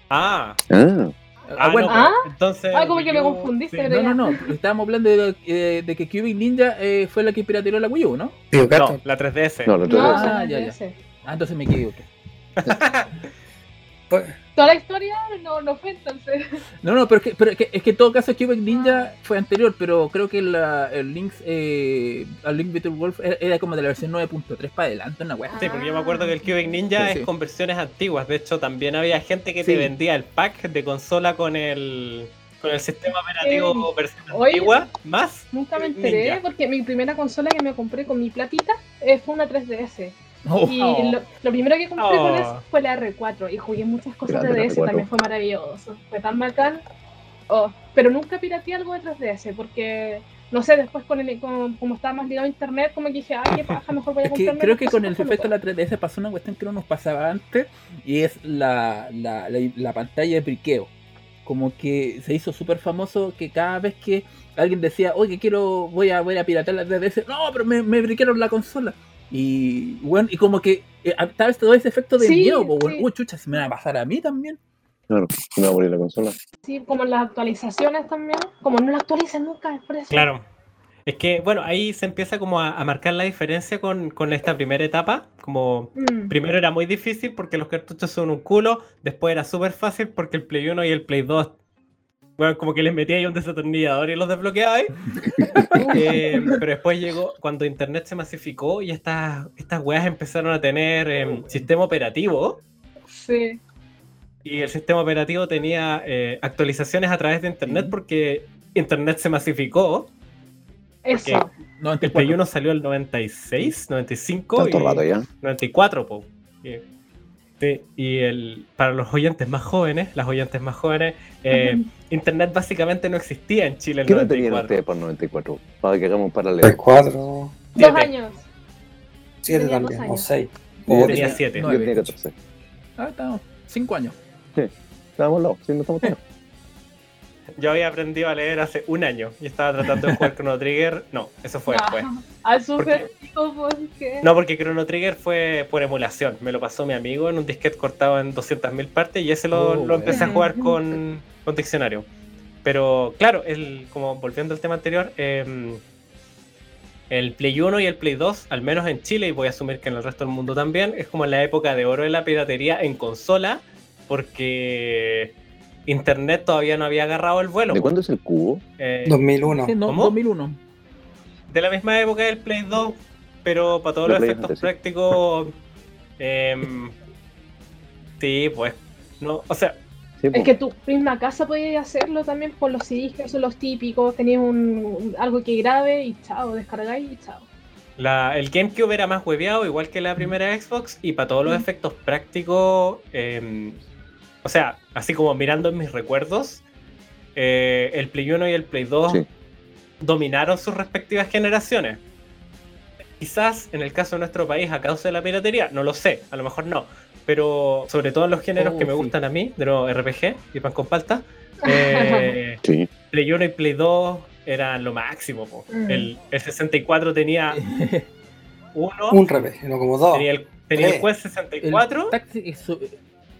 Ah, Ah, Ah, bueno, no, Ah. entonces. Ah, como que me confundiste, sí. No, no, no. Estábamos hablando de, eh, de que Cubic Ninja eh, fue la que pirateó la Wii U, ¿no? Digo, No, la 3DS. no, lo No, Ah, son ya, ya. Ah, entonces me equivoqué. Pues, Toda la historia no, no fue entonces. No, no, pero es que, pero es que, es que en todo caso Cubic Ninja fue anterior, pero creo que la, el Link, eh, al Link Between Wolf era, era como de la versión 9.3 para adelante, una weá. Sí, porque yo me acuerdo que el Cubic Ninja Sí, sí. es con versiones antiguas. De hecho, también había gente que Sí. te vendía el pack de consola con el con el sistema operativo versión Oye. antigua más. Nunca me Ninja. enteré porque mi primera consola que me compré con mi platita eh, fue una 3DS. Oh, Y lo, lo primero que compré con Oh. eso fue la R4 y jugué muchas cosas Grande de DS, R4. también fue maravilloso. Fue tan bacán. Oh, pero nunca pirateé algo de 3DS porque, no sé, después con el, con- como estaba más ligado a internet, como que dije, ay, qué paja, mejor voy a Es que comprarme creo que con el efecto de local". la 3DS pasó una cuestión que no nos pasaba antes y es la, la, la, la pantalla de briqueo. Como que se hizo súper famoso que cada vez que alguien decía, oye, quiero, voy a, voy a piratear la 3DS, no, pero me, me briquearon la consola. Y bueno, y como que eh, estaba todo ese efecto de Sí, miedo, pues, bueno, sí. uy, chucha, si me va a pasar a mí también. Claro, me va a morir la consola. Sí, como en las actualizaciones también. Como no la actualizan nunca, es por eso. Claro. Es que, bueno, ahí se empieza como a, a marcar la diferencia con, con esta primera etapa. Como Mm. primero era muy difícil porque los cartuchos son un culo. Después era súper fácil porque el Play 1 y el Play 2, bueno, como que les metía ahí un desatornillador y los desbloqueaba. Eh, pero después llegó cuando internet se masificó y estas, estas weas empezaron a tener em, sistema operativo. Sí. Y el sistema operativo tenía eh, actualizaciones a través de internet porque internet se masificó. Eso. El Play 1 salió el 96, 95 Tanto y rato ya. 94, po. Y, sí, y el, para los oyentes más jóvenes, las oyentes más jóvenes, eh, internet básicamente no existía en Chile en ¿Qué el no tenían 94. ustedes por 94? Para que hagamos un paralelo. Play 4, Dos Siete. años. 7 Tenía también, o años. 6. Yo O tenía tenía 7. no. Yo tenía 14. Ah, estamos, cinco años. Estábamos al lado, sí, no estamos. Yo había aprendido a leer hace un año y estaba tratando de jugar Chrono Trigger. No, eso fue después. No, Al Porque- super chico, porque. No, porque Chrono Trigger fue por emulación. Me lo pasó mi amigo en un disquete cortado en 200.000 partes y ese lo, Oh, lo empecé a jugar con, con diccionario. Pero claro, el, como volviendo al tema anterior, em, el Play 1 y el Play 2, al menos en Chile, y voy a asumir que en el resto del mundo también, es como la época de oro de la piratería en consola, porque Internet todavía no había agarrado el vuelo. ¿De cuándo es el cubo? Eh, 2001. Sí, no, ¿Cómo? 2001. de la misma época del Play 2, pero para todos los Play efectos antes, sí. prácticos. em, sí, pues. No, o sea, Sí, Es po. que tu misma casa podías hacerlo también con los CDs que son los típicos. Tenías un, un- algo que grabe y chao, descargáis y chao. la- el GameCube era más hueveado, igual que la primera Xbox, y para todos los Mm. efectos prácticos. em, o sea, así como mirando en mis recuerdos, eh, el Play 1 y el Play 2 Sí. dominaron sus respectivas generaciones. Quizás en el caso de nuestro país, a causa de la piratería, no lo sé, a lo mejor no. Pero sobre todo en los géneros Oh, que me sí. gustan a mí, de los RPG y pan con palta, eh, Sí. Play 1 y Play 2 eran lo máximo. Mm. El, el 64 tenía uno, Un revés, no como dos. tenía el, tenía el. Quest El 64 taxi, eso,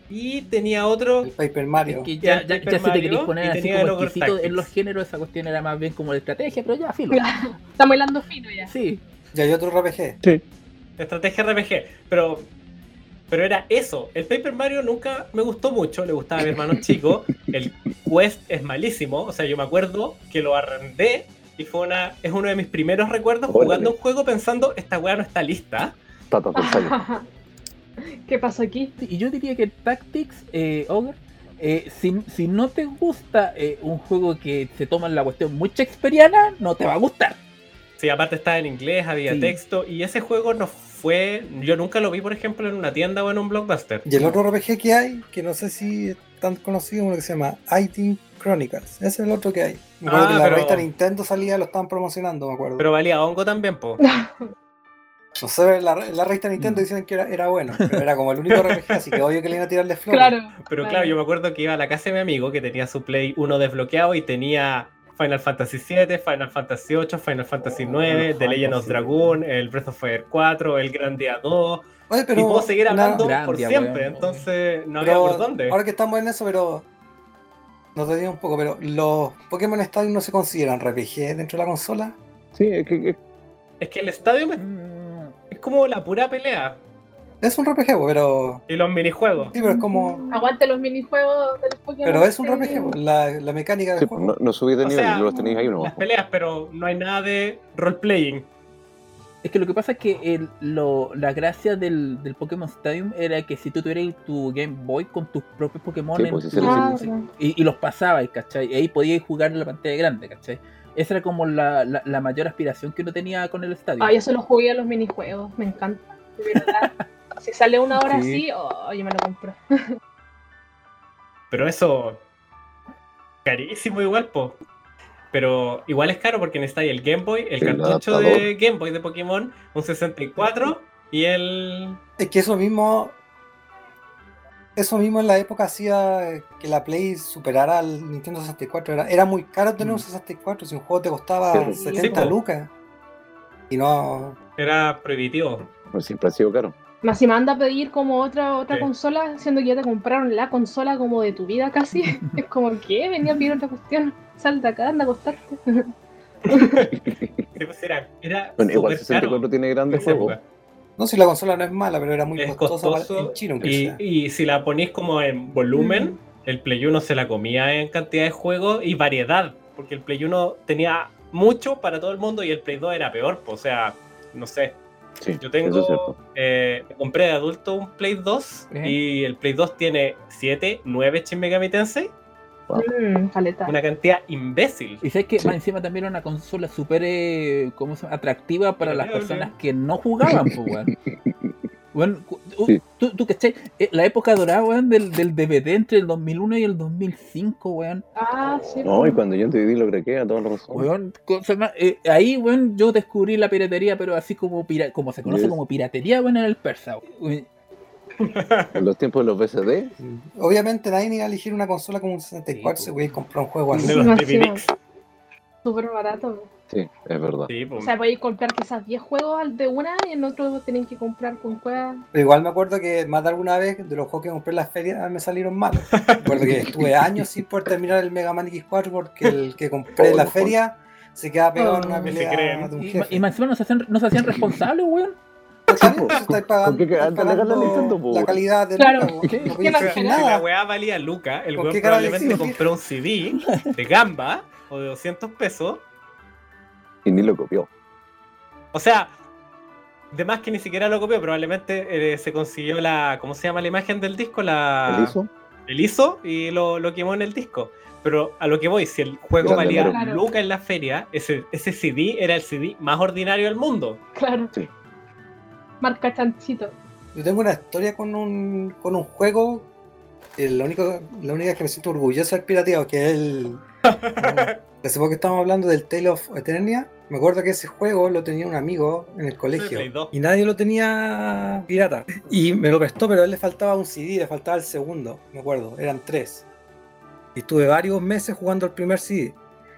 y tenía otro. El Paper Mario. que ya, ya, Paper ya si te y poner así como exquisito en los géneros, esa cuestión era más bien como de estrategia, pero ya, filo. Estamos hablando fino ya. Sí. Y hay otro RPG. Sí. Estrategia RPG. Pero, pero era eso. El Paper Mario nunca me gustó mucho. Le gustaba a mi hermano chico. El Quest es malísimo. O sea, yo me acuerdo que lo arrendé. Y fue una, es uno de mis primeros recuerdos Órale. jugando un juego pensando, esta weá no está lista. Tata González. ¿Qué pasó aquí? Y yo diría que Tactics, eh, Ogre, eh, si, si no te gusta eh, un juego que se toma la cuestión muy shakespeariana, no te va a gustar. Sí, aparte estaba en inglés, había Sí. texto. Y ese juego no fue. Yo nunca lo vi, por ejemplo, en una tienda o en un blockbuster. Y el otro RPG que hay, que no sé si es tan conocido, uno que se llama IT Chronicles. Ese es el otro que hay. Me acuerdo Ah, que la pero- revista Nintendo salía, lo estaban promocionando, me acuerdo. Pero valía hongo también, po. no sé, la, la revista Nintendo Mm. dicen que era, era bueno, pero era como el único RPG, así que obvio que le iban a tirarle flores. Claro. Pero claro, yo me acuerdo que iba a la casa de mi amigo que tenía su Play 1 desbloqueado y tenía Final Fantasy VII, Final Fantasy VIII, Final Fantasy IX, Final The Legend of. Dragoon, el Breath of Fire 4, el Grandia 2. Oye, pero, y puedo seguir una- hablando por Grandia, siempre, entonces no pero había por dónde. Ahora que estamos en eso, pero. Nos digo un poco, pero los Pokémon Stadium no se consideran RPG dentro de la consola. Sí, es que, es- Es que el estadio me- Mm, es como la pura pelea. Es un RPG, pero. Y los minijuegos. Sí, pero es como. Aguante los minijuegos del Pokémon. Pero es un RPG, la, la mecánica del Sí, pues, juego. no, no subí de O nivel, sea, los tenéis ahí uno. Las peleas, pero no hay nada de role-playing. Es que lo que pasa es que el- lo- la gracia del, del Pokémon Stadium era que si tú tuvieras tu Game Boy con tus propios Pokémon Sí, en pues, verdad. y, y los pasabas, ¿cachai? Y ahí podías jugar en la pantalla grande, ¿cachai? Esa era como la, la- la mayor aspiración que uno tenía con el estadio. Ah, yo solo jugué a los minijuegos, me encanta. De verdad. si sale una hora Sí. así, oh, yo me lo compro. Pero eso. Carísimo igual, po. Pero igual es caro porque necesitáis el Game Boy, el cartucho de. Game Boy de Pokémon, un 64 y el. Es que eso mismo. Eso mismo en la época hacía que la Play superara al Nintendo 64. Era, era muy caro tener un Mm. 64 si un juego te costaba Sí, pues. 70 Sí, po. lucas. Y no. Era prohibitivo. Pues siempre ha sido caro. Más si manda a pedir como otra otra Sí. consola, siendo que ya te compraron la consola como de tu vida casi. es como que venía a pedir otra cuestión. Sal de acá, anda a acostarte. Sí, pues era, era Bueno, igual súper 64 caro tiene en grandes juegos. época. No, si la consola no es mala, pero era muy Es costosa para- costoso en China. y, y si la ponís como en volumen, Mm. el Play 1 se la comía en cantidad de juegos y variedad, porque el Play 1 tenía mucho para todo el mundo y el Play 2 era peor, pues, o sea, no sé. Sí, Yo tengo, eh, compré de adulto un Play 2 Ajá. y el Play 2 tiene 7, 9 Shin Megami Tensei, Caleta. una cantidad imbécil. Y sabes que Sí. más encima también era una consola súper eh, ¿cómo se llama? atractiva para las personas que no jugaban, pues, weón. Weón, cu- tú, Sí. tú, tú, ¿cachai? Eh, La época dorada, weón, del, del DVD entre el 2001 y el 2005, weón. Ah, sí. No, y cuando yo en DVD lo creé, a la razón. Weón, cosa más- eh, ahí, weón, yo descubrí la piratería, pero así como pira- como se conoce Yes. como piratería, weón, en el persa. weón. En los tiempos de los VCD, Obviamente nadie iba a elegir una consola como un 64 Sí, si voy a comprar un juego así. Súper barato. sí, es verdad. Sí, O sea, podéis comprar quizás 10 juegos al de una y en otro tenéis que comprar con cuevas. Pero igual me acuerdo que más de alguna vez de los juegos que compré en las ferias me salieron malos. Me acuerdo que estuve años sin poder terminar el Mega Man X4 porque el que compré en la Oh, feria se quedaba pegado en Oh. una se pelea de un Y, jefe. y más encima no se hacían, no se hacían responsables, weón. Está bien, pues, estáis pagando, ¿Con qué estáis te regalan pagando Nintendo, po, la weón? calidad del Claro. juego, ¿Qué? no ¿Qué más Si la weá valía Luca, el ¿Con weón probablemente decimos? compró un CD de gamba o de 200 pesos. Y ni lo copió. O sea, de más que ni siquiera lo copió, probablemente eh, se consiguió la. ¿Cómo se llama la imagen del disco? La, ¿El hizo? el ISO y lo, lo quemó en el disco. Pero a lo que voy, si el juego Grande, valía Claro. Luca en la feria, ese, ese CD era el CD más ordinario del mundo. Claro. Sí. Marca chanchito. Yo tengo una historia con un, con un juego. eh, lo único, la única que me siento orgulloso del pirateado, que es el. Hace poco que estábamos hablando del Tale of Eternia. Me acuerdo que ese juego lo tenía un amigo en el colegio. Play 2. Y nadie lo tenía pirata. Y me lo prestó, pero a él le faltaba un CD, le faltaba el segundo. Me acuerdo, eran tres. Y estuve varios meses jugando el primer CD.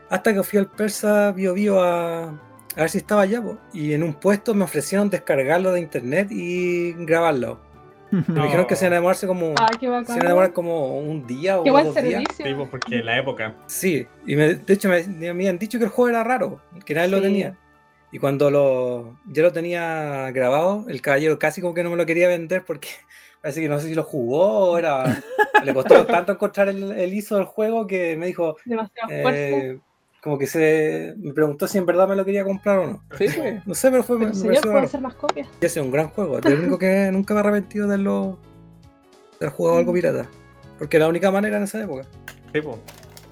Hasta que fui al Persa Bio Bio a, a ver si estaba allá. po. Y en un puesto me ofrecieron descargarlo de internet y grabarlo. Me No. dijeron que se iban a demorarse como. Ah, qué Se iban a demorar como un día o Qué buen dos días. Sí, pues, porque en la época. Sí, y me- de hecho me, me habían dicho que el juego era raro, que nadie lo Sí. tenía. Y cuando lo, ya lo tenía grabado, el caballero casi como que no me lo quería vender porque parece que no sé si lo jugó o era... le costó tanto encontrar el, el ISO del juego que me dijo, Demasiado fuerte. eh, como que se me preguntó si en verdad me lo quería comprar o no. Sí, pues. No sé, pero fue Pero me señor, puede hacer más copias. Es un gran juego, es el único que nunca me he arrepentido de lo de haber jugado algo pirata. Porque era la única manera en esa época. Sí, pues.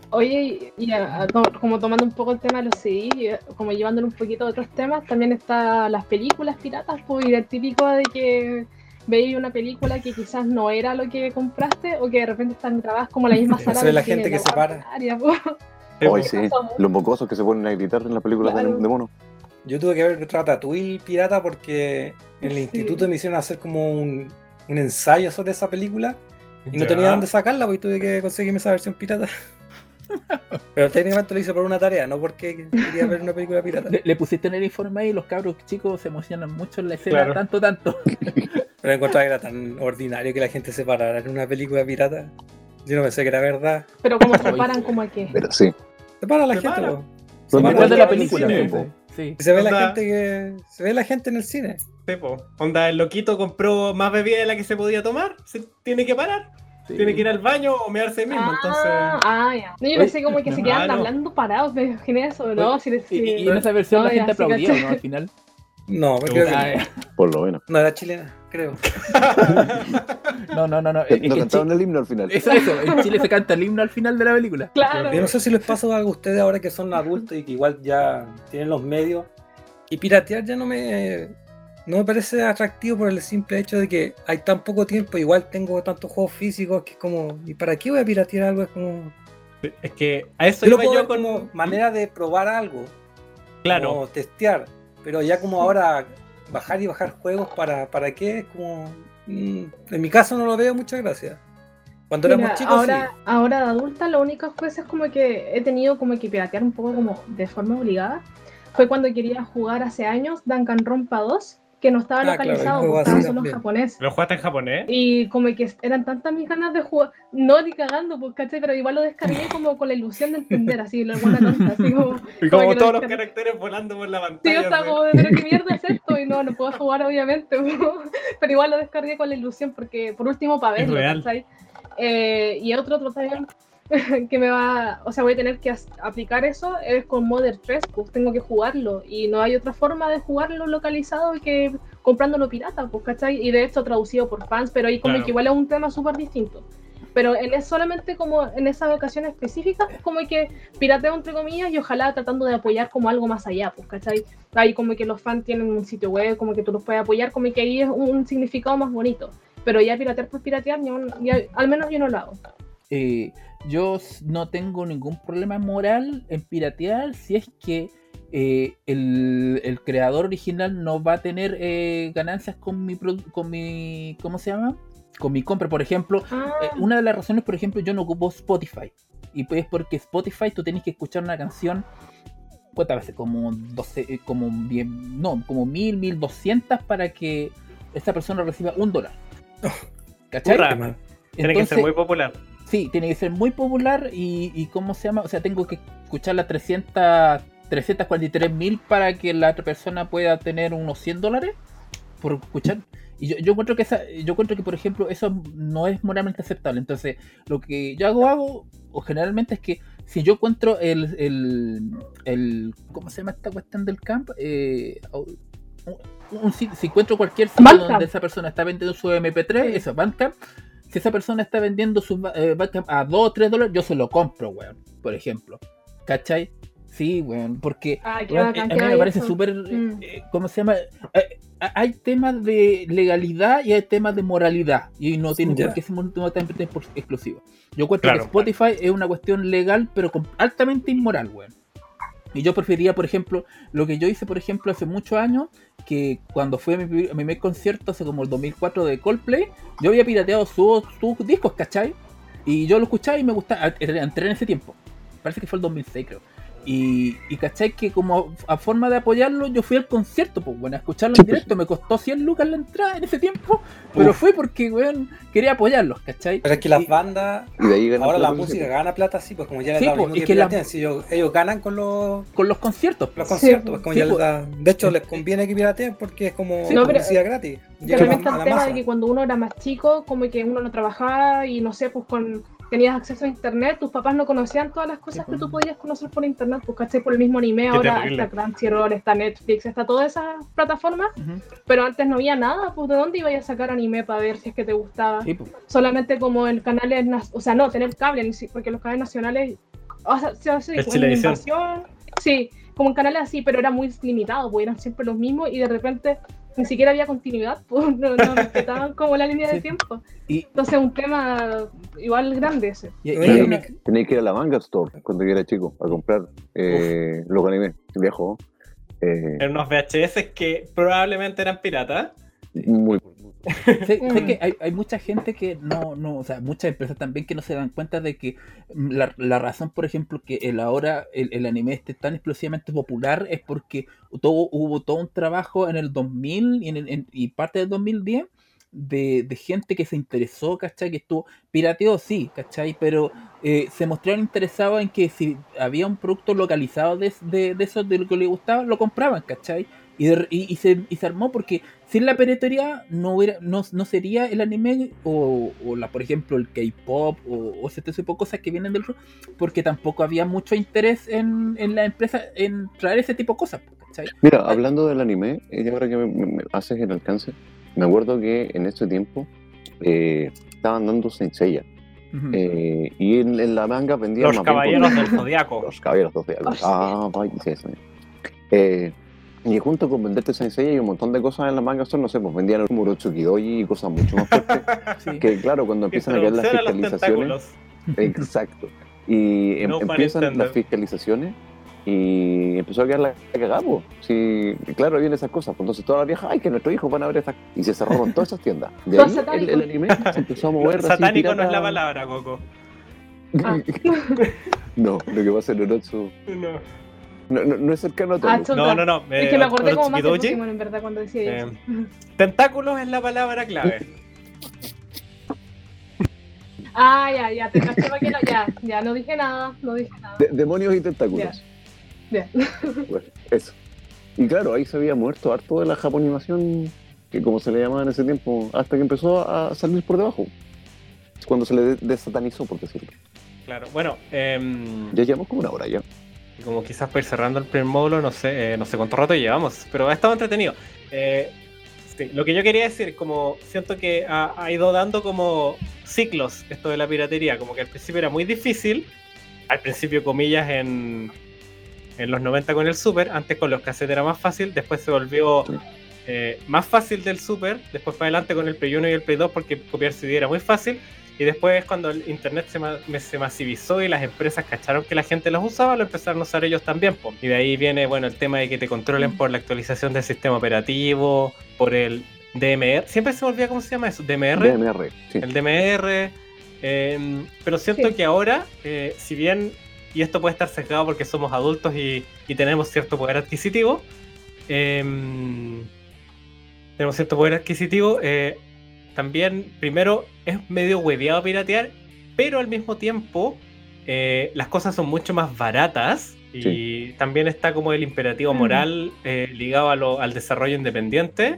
Oye, y, a- como tomando un poco el tema de los CD, eh, como llevándolo un poquito a otros temas, también está las películas piratas, pues, y el típico de que veis una película que quizás no era lo que compraste, o que de repente están grabadas como la misma sala eso es la gente que se para. Hoy sí, Pasamos. los mocosos que se ponen a gritar en las películas de- Claro. de mono. Yo tuve que ver Ratatouille pirata porque en el Sí. instituto me hicieron hacer como un, un ensayo sobre esa película y no tenía dónde sacarla, porque tuve que conseguirme esa versión pirata. Pero técnicamente lo hice por una tarea, no porque quería ver una película pirata. Le, le pusiste en el informe ahí y los cabros chicos se emocionan mucho en la escena, Claro. tanto, tanto. Pero encontraba que era tan ordinario que la gente se parara en una película pirata. Yo no pensé que era verdad. Pero como se paran como a qué. Pero sí. Se para la Se gente, para. Después de la la película, pues. Sí. Y se ve la gente que. Se ve la gente en el cine. Sí, po. Onda, el loquito compró más bebida de la que se podía tomar. Se tiene que parar. sí. Tiene que ir al baño o mearse mismo. Ah, Entonces. ah, ya. No, yo pensé como que se no. hablando parados, me imaginé eso, ¿no? Si, si- Y, y en esa versión No, la ya, gente aplaudía. ¿no? Al final. No, creo que Ah, Por lo menos. No era chilena, creo. no, no, no, no. Es cantaron el himno al final. Eso, eso. En Chile se canta el himno al final de la película. Claro. Yo no sé si les pasa a ustedes ahora que son adultos y que igual ya tienen los medios. Y piratear ya no me, no me parece atractivo por el simple hecho de que hay tan poco tiempo. Igual tengo tantos juegos físicos que es como, ¿y para qué voy a piratear algo? Es como. Es que a eso Yo lo puedo yo ver con. como manera de probar algo. Claro. como testear. Pero ya como ahora bajar y bajar juegos para, para qué es como. mm, en mi caso no lo veo, muchas gracias. Cuando Mira, éramos chicos, ahora, sí. ahora de adulta, las únicas veces como que he tenido como que piratear un poco como de forma obligada fue cuando quería jugar hace años Danganronpa 2, que no estaba Ah, claro, localizado, juego porque así estaba solo en japonés. ¿Lo jugaste en japonés? Y como que eran tantas mis ganas de jugar, no ni cagando, pues, ¿cachai? Pero igual lo descargué como con la ilusión de entender, así, la buena tonta, así como... Y como como que lo todos los caracteres volando por la Sí, pantalla. yo estaba güey. como, de, pero qué mierda es esto, y no, no puedo jugar obviamente, pero igual lo descargué con la ilusión, porque por último para verlo, real. ¿cachai? Eh, y otro, otro también que me va, o sea, voy a tener que aplicar eso es con Modern 3, pues tengo que jugarlo, y no hay otra forma de jugarlo localizado que comprándolo pirata, pues, ¿cachai? Y de hecho traducido por fans, pero ahí como Claro. que igual es un tema súper distinto. Pero en es solamente como en esa ocasión específica, es como que pirateo entre comillas y ojalá tratando de apoyar como algo más allá, pues, ¿cachai? Ahí como que los fans tienen un sitio web, como que tú los puedes apoyar, como que ahí es un significado más bonito. Pero ya piratear por piratear, yo ya- al menos yo no lo hago. Eh, yo no tengo ningún problema moral en piratear si es que eh, el, el creador original no va a tener eh, ganancias con mi, con mi. ¿Cómo se llama? Con mi compra, por ejemplo. Ah, eh, una de las razones, por ejemplo, yo no ocupo Spotify. Y pues porque Spotify tú tenés que escuchar una canción. ¿Cuántas veces? Como 12, eh, como bien, no, como 1000, 1200 para que esa persona reciba un dólar. ¿Cachai? Tiene que ser muy popular. Sí, tiene que ser muy popular y, y ¿cómo se llama? O sea, tengo que escuchar las 300, 343 mil para que la otra persona pueda tener unos 100 dólares por escuchar. Y yo, yo encuentro que esa, yo encuentro que, por ejemplo, eso no es moralmente aceptable. Entonces, lo que yo hago, hago, o generalmente es que si yo encuentro el, el, el ¿cómo se llama esta cuestión del camp? Eh, un- un si encuentro cualquier sitio Bandcamp. donde esa persona está vendiendo su MP3, Sí. eso, Bandcamp, si esa persona está vendiendo su ba- eh, Bandcamp a 2 o 3 dólares, yo se lo compro, weón, por ejemplo. ¿Cachai? Sí, weón, porque ah, weón, eh, a mí me parece súper, Mm. eh, ¿cómo se llama? Eh, hay temas de legalidad y hay temas de moralidad, y no tiene Ya. por qué ser un tema tan exclusivo. Yo Claro, que Spotify es una cuestión legal, pero altamente inmoral, weón. Y yo preferiría, por ejemplo, lo que yo hice, por ejemplo, hace muchos años, que cuando fue a mi, mi primer concierto, hace como el 2004 de Coldplay, yo había pirateado sus sus discos, ¿cachai? Y yo lo escuchaba y me gustaba, entré en ese tiempo, parece que fue el 2006 creo. Y, y ¿cachai? Que como a forma de apoyarlo, yo fui al concierto, pues bueno, a escucharlo en pues. directo, me costó 100 lucas la entrada en ese tiempo, pero Uf. fue porque, weón, quería apoyarlos, ¿cachai? Pero es que las Y- bandas, Y de ahí ganan ahora la música gana plata, sí, pues como ya les Sí, da lo pues, es que que la- si ellos, ellos ganan con los, con los conciertos, los pues. conciertos, pues como Sí, ya les pues. da, de hecho les conviene que pirateen porque es como Sí, no, pero- publicidad gratis. También a está el tema masa. de que cuando uno era más chico, como que uno no trabajaba y no sé, pues con tenías acceso a internet, tus papás no conocían todas las cosas Sí, que pues. tú podías conocer por internet, pues caché por el mismo anime, ahora terrible. está Crunchyroll, está Netflix, está todas esas plataformas, Ujú. pero antes no había nada, pues de dónde ibas a sacar anime para ver si es que te gustaba. Sí, pues. Solamente como el canal es, nas- o sea, no, tener cable, porque los canales nacionales, o sea, Chilevisión. invasión, sí, como en canales así, pero era muy limitado, pues eran siempre los mismos y de repente ni siquiera había continuidad, pues no, no respetaban como la línea de Sí. tiempo. Y, Entonces un tema igual grande ese. y- y una- Tenía que ir a la Manga Store cuando yo era chico a comprar eh, los animes viejo. Eh, Eran unos VHS que probablemente eran piratas. muy. Sé, sé Mm. que hay, hay mucha gente que no, no, o sea, muchas empresas también que no se dan cuenta de que la, la razón, por ejemplo, que el ahora el, el anime esté tan explosivamente popular es porque todo, hubo todo un trabajo en el 2000 y, en el- en- y parte del 2010 de, de gente que se interesó, ¿cachai? Que estuvo pirateó, sí, ¿cachai? Pero eh, se mostraron interesados en que si había un producto localizado de, de, de eso, de lo que le gustaba, lo compraban, ¿cachai? Y, de- y, y se, y se armó porque sin la piratería no hubiera, no, no sería el anime o, o la, por ejemplo, el K-pop o, o ese tipo de cosas que vienen del rock, porque tampoco había mucho interés en, en la empresa en traer ese tipo de cosas. Mira, hablando del anime, y ahora que me, me- me haces el alcance, me acuerdo que en ese tiempo eh, estaban dando Senseiya. Ujú. eh, y en, en la manga vendían Los más bien caballeros por- del zodiaco. Los caballeros diálogos. Oh, Ah, vaya, sí, sí. Eh, y junto con venderte Sensei y un montón de cosas en la manga son, no sé, pues vendían el Murotsuki Doji y cosas mucho más fuertes. Sí. que claro, cuando empiezan a caer las fiscalizaciones. Exacto. Y em- No empiezan las fiscalizaciones y empezó a quedar la cagada, po. Sí, claro, vienen esas cosas. pues, Entonces todas las viejas, ay, que nuestros hijos van a ver esas. Y se cerraron todas esas tiendas. De ahí el, el anime se empezó a mover. así, Satánico no es la palabra, Coco. Ah. no, lo que pasa en Orotsu No, no, no, no es cercano a todo. Ah, no, no. no. Es eh, que me acordé como más de Pokémon en verdad cuando decía Eh, eso. Tentáculos es la palabra clave. Ah, ya, ya, te caché para que no, ya, ya, no dije nada, no dije nada. De- demonios y tentáculos. Ya. Bueno, eso. Y claro, ahí se había muerto harto de la japonimación, que como se le llamaba en ese tiempo, hasta que empezó a salir por debajo. Es Cuando se le de- desatanizó, por decirlo. Claro, bueno, em, Ya llevamos como una hora ya. Como quizás para ir cerrando el primer módulo, no sé, eh, no sé cuánto rato llevamos, pero ha estado entretenido. Eh, sí, lo que yo quería decir, como siento que ha, ha ido dando como ciclos esto de la piratería, como que al principio era muy difícil, al principio comillas en, en los 90 con el Super, antes con los cassettes era más fácil, después se volvió eh, más fácil del Super, después para adelante con el Play 1 y el Play 2 porque copiar CD era muy fácil, y después cuando el internet se, ma- se masivizó y las empresas cacharon que la gente los usaba, lo empezaron a usar ellos también. po. Y de ahí viene bueno el tema de que te controlen por la actualización del sistema operativo, por el DMR. Siempre se me olvida cómo se llama eso, DMR. DMR, sí. El DMR. eh, pero siento Sí. que ahora, eh, si bien, y esto puede estar sesgado porque somos adultos y, y tenemos cierto poder adquisitivo, em, tenemos cierto poder adquisitivo, eh, también, primero, es medio hueveado piratear, pero al mismo tiempo, eh, las cosas son mucho más baratas. Y también está como el imperativo Mm. moral eh, ligado a lo- al desarrollo independiente.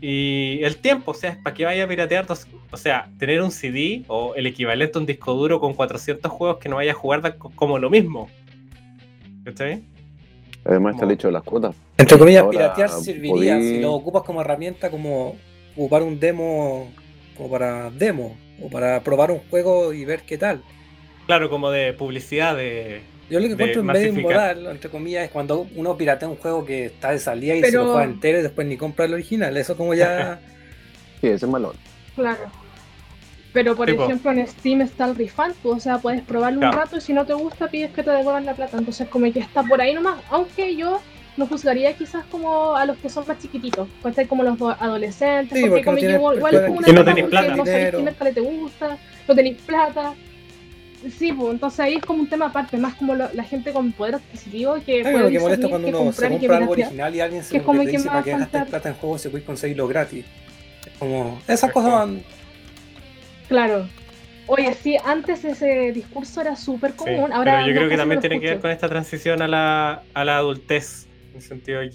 Y el tiempo, o sea, es para que vaya a piratear, dos- o sea, tener un CD o el equivalente a un disco duro con 400 juegos que no vaya a jugar como lo mismo. ¿Cachai? Además está el hecho de las cuotas. Entre comillas, Ahora piratear serviría podí- si lo ocupas como herramienta, como ocupar un demo, como para demo, o para probar un juego y ver qué tal. Claro, como de publicidad de. Yo lo que encuentro en medio inmoral, entre comillas, es cuando uno piratea un juego que está de salida y se lo juega entero y después ni compra el original. Eso como ya... Sí, ese es malón. Claro. Pero por Tipo. ejemplo en Steam está el refund, pues, o sea, puedes probarlo Claro. un rato y si no te gusta pides que te devuelvan la plata. Entonces como que está por ahí nomás, aunque yo no juzgaría quizás como a los que son más chiquititos, ¿cachai? Como los do- adolescentes, Sí, porque, como igual, es como una no porque plata. no sabéis qué mercado te gusta, no tenéis plata. Sí, pues entonces ahí es como un tema aparte, más como lo- la gente con poder adquisitivo que puede lo que molesta cuando uno se compra algo original y alguien se Que es como te que dice para que gastes plata en juegos si puedes conseguirlo gratis. Es como... Esas cosas van... Claro. Oye, sí, antes ese discurso era súper Sí, común. Ahora pero yo creo que también tiene que ver con esta transición a la, a la adultez. En el sentido de Y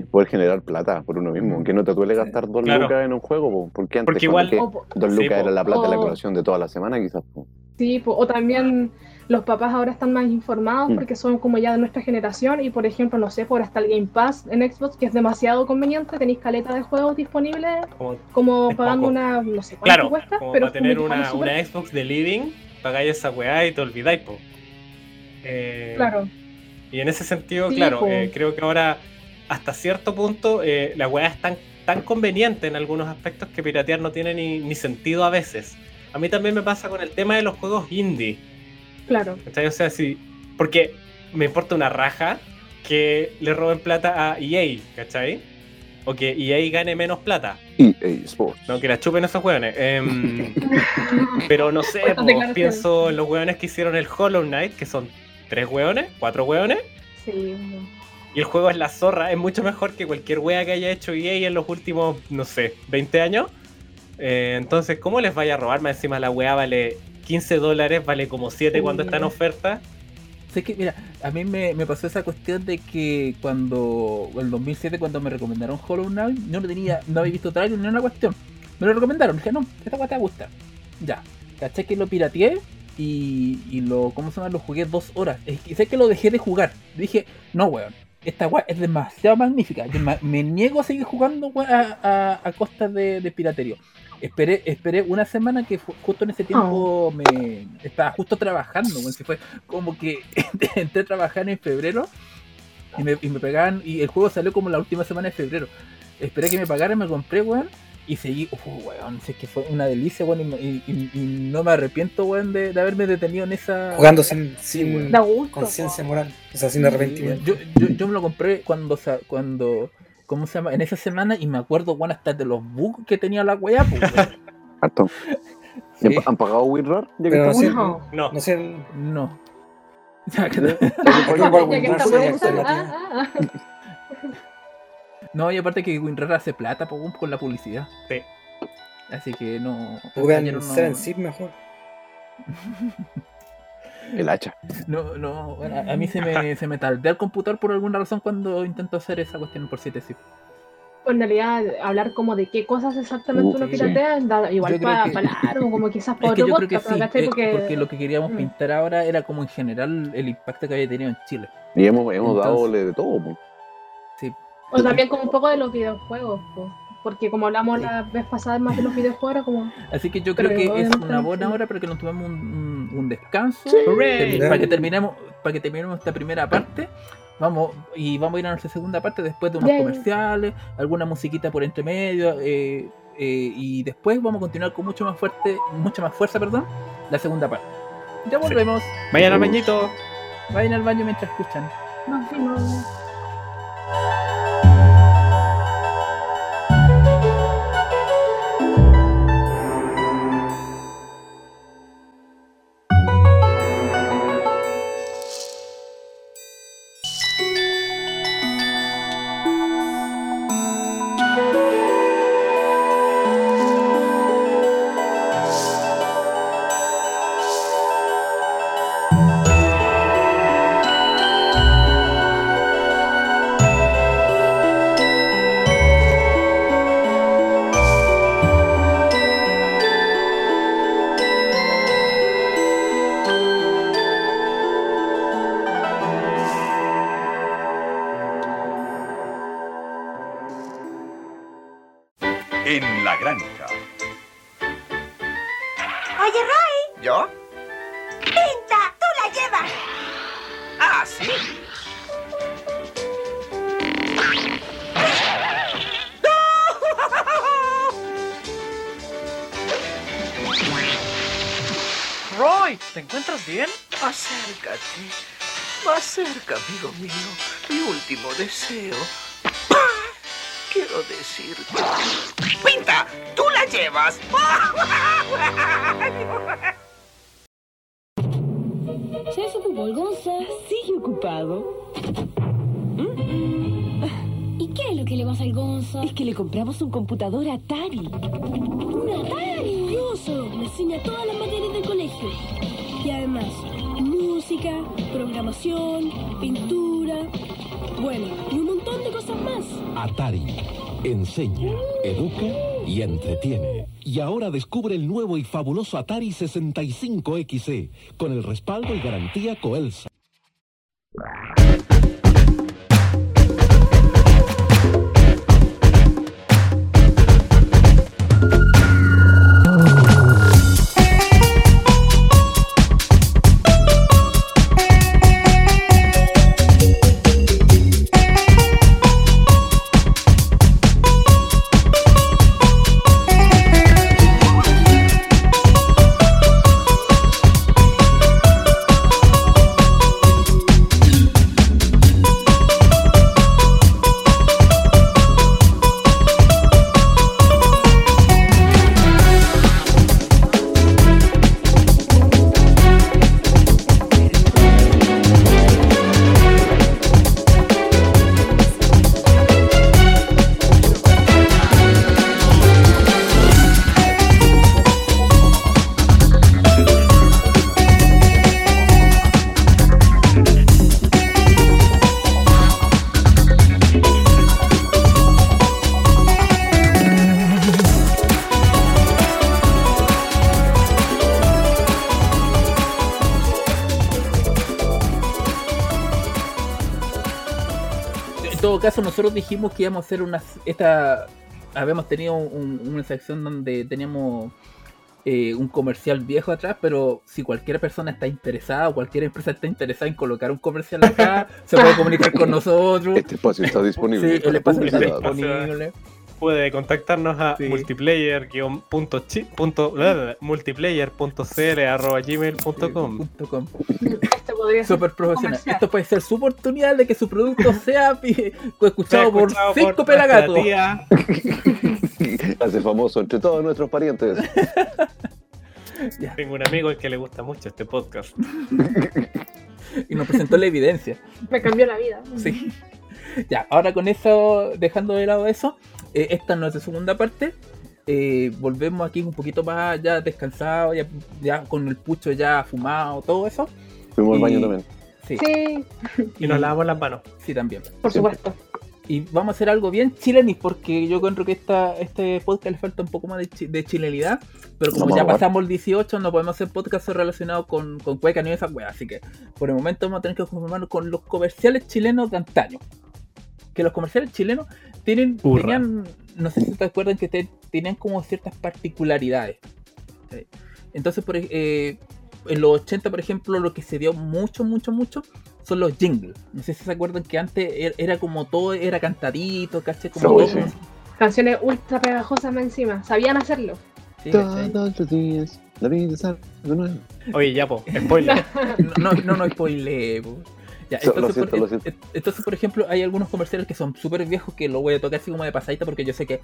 que. poder generar plata por uno mismo. Que no te duele gastar dos Claro. lucas en un juego, po, porque antes Porque igual- que O, po- dos Sí, lucas po. era la plata de la colación de toda la semana, quizás. po. sí, po, o también los papás ahora están más informados Mm. porque son como ya de nuestra generación y por ejemplo, no sé, por hasta el Game Pass en Xbox, que es demasiado conveniente, tenéis caleta de juegos disponibles Como, pagando poco. una, no sé cuánto claro, cuesta, como pero para tener que una, una Xbox de living, pagáis esa weá y te olvidáis, po. Eh, Claro, Y en ese sentido, Sí, claro, eh, creo que ahora, hasta cierto punto, eh, la weá es tan, tan conveniente en algunos aspectos que piratear no tiene ni, ni sentido a veces. A mí también me pasa con el tema de los juegos indie. claro. ¿cachai? O sea, si. Porque me importa una raja que le roben plata a EA, ¿cachai? O que EA gane menos plata. EA Sports. No, que la chupen esos hueones. Em, pero no sé, pienso en los hueones que hicieron el Hollow Knight, que son tres hueones, cuatro hueones. Sí, Y el juego es la zorra, es mucho mejor que cualquier wea que haya hecho EA en los últimos, no sé, 20 años. Eh, entonces, ¿cómo les vaya a robar? Más encima la weá vale 15 dólares, vale como 7 cuando está en oferta. Sé que, mira, a mí me, me pasó esa cuestión de que cuando, en el 2007, cuando me recomendaron Hollow Knight, yo no tenía, no había visto trailer ni una cuestión. Me lo recomendaron, dije, no, esta weá te va a gustar. Ya, caché que lo pirateé y, y lo, ¿cómo se llama? Lo jugué dos horas. Que sé que lo dejé de jugar. Dije, no, weón, esta weá es demasiado magnífica. Yo me niego a seguir jugando a, a, a costa de, de piratería. Esperé, esperé una semana que justo en ese tiempo me estaba justo trabajando, weón, se fue como que entré a trabajar en febrero y me, y me pegaban y el juego salió como la última semana de febrero. Esperé que me pagaran, me compré, weón, y seguí, uf, weón, es que fue una delicia, weón, y, me- y- y- y no me arrepiento, weón, de, de haberme detenido en esa... Jugando sin, sin Da gusto. conciencia moral. O sea, sin arrepentimiento. Yo, yo, yo me lo compré cuando, cuando, ¿cómo se llama? En esa semana y me acuerdo, weón, hasta de los bugs que tenía la weá, pues, weón. Harto. Sí. ¿Han- ¿Han pagado WinRAR? Ya que Pero no sé? No. No, no sé, No. Ya No, y aparte que WinRAR hace plata po, con la publicidad. Sí. Así que no. Juegan no- ser en zip mejor. El hacha. No, no, bueno, a mí se me, se me taldea el computador por alguna razón cuando intento hacer esa cuestión por 7 zip. pues en realidad, hablar como de qué cosas exactamente Uh, uno sí. piratea, da igual para que- largo, como quizás para que otro podcast, sí, Porque, porque lo que queríamos Mm. pintar ahora era como en general el impacto que había tenido en Chile. Y hemos, hemos Entonces- dado de todo. po. Sí, o también como un poco de los videojuegos, po, porque como hablamos Sí. la vez pasada más de los videojuegos, era como Así que yo Pero creo que es una buena sí. hora para que nos tomemos un, un- un descanso. Termi- Para que terminemos, para que terminemos esta primera parte. Vamos, y vamos a ir a nuestra segunda parte después de unos comerciales, alguna musiquita por entre medio, eh, eh, y después vamos a continuar con mucho más fuerte, mucha más fuerza, perdón, la segunda parte. Ya volvemos. vayan al bañito. Vayan al baño mientras escuchan. más fino. En Enseña, educa y entretiene. Y ahora descubre el nuevo y fabuloso Atari 65XE con el respaldo y garantía Coelsa. Todo caso, nosotros dijimos que íbamos a hacer una. Esta, habíamos tenido un- una sección donde teníamos eh, un comercial viejo atrás, pero si cualquier persona está interesada o cualquier empresa está interesada en colocar un comercial acá, se puede comunicar con nosotros. Este espacio está disponible. Sí, el espacio está disponible. Puede contactarnos a Sí. gmail.com. Punto com. Este podría ser Súper profesional. comercial. Esto puede ser su oportunidad de que su producto sea escuchado por cinco por pelagatos. Hace famoso entre todos nuestros parientes. Ya. Tengo un amigo al que le gusta mucho este podcast. Y nos presentó la evidencia. Me cambió la vida. Sí. Ya, ahora con eso, dejando de lado eso, eh, esta es nuestra segunda parte. Eh, volvemos aquí un poquito más ya descansado, ya, ya con el pucho ya fumado, todo eso. Fuimos al baño también. Sí, Sí, Y nos lavamos las manos. sí, también. por Siempre. supuesto. Y vamos a hacer algo bien chilenis, porque yo encuentro que esta, este podcast le falta un poco más de, chi- de chilenidad. Pero como Vamos ya pasamos el 18, no podemos hacer podcast relacionados con, con cueca ni esas weas. Así que por el momento vamos a tener que conformarnos con los comerciales chilenos de antaño. Que los comerciales chilenos tienen, tenían, no sé si te acuerdan que te- tenían como ciertas particularidades. ¿sí? Entonces, por, eh, en los 80, por ejemplo, lo que se dio mucho, mucho, mucho son los jingles. No sé si se acuerdan que antes er- era como todo, era cantadito, ¿cachai? Como todo. sí. Canciones ultra pegajosas más encima. Sabían hacerlo. Sí, ¿cachai? Todos los días, la vida es algo nuevo. Oye, ya, po, spoiler. No, no, no spoile, po. Ya, lo entonces, siento, por, lo siento. entonces, por ejemplo, hay algunos comerciales que son súper viejos que lo voy a tocar así como de pasadita porque yo sé que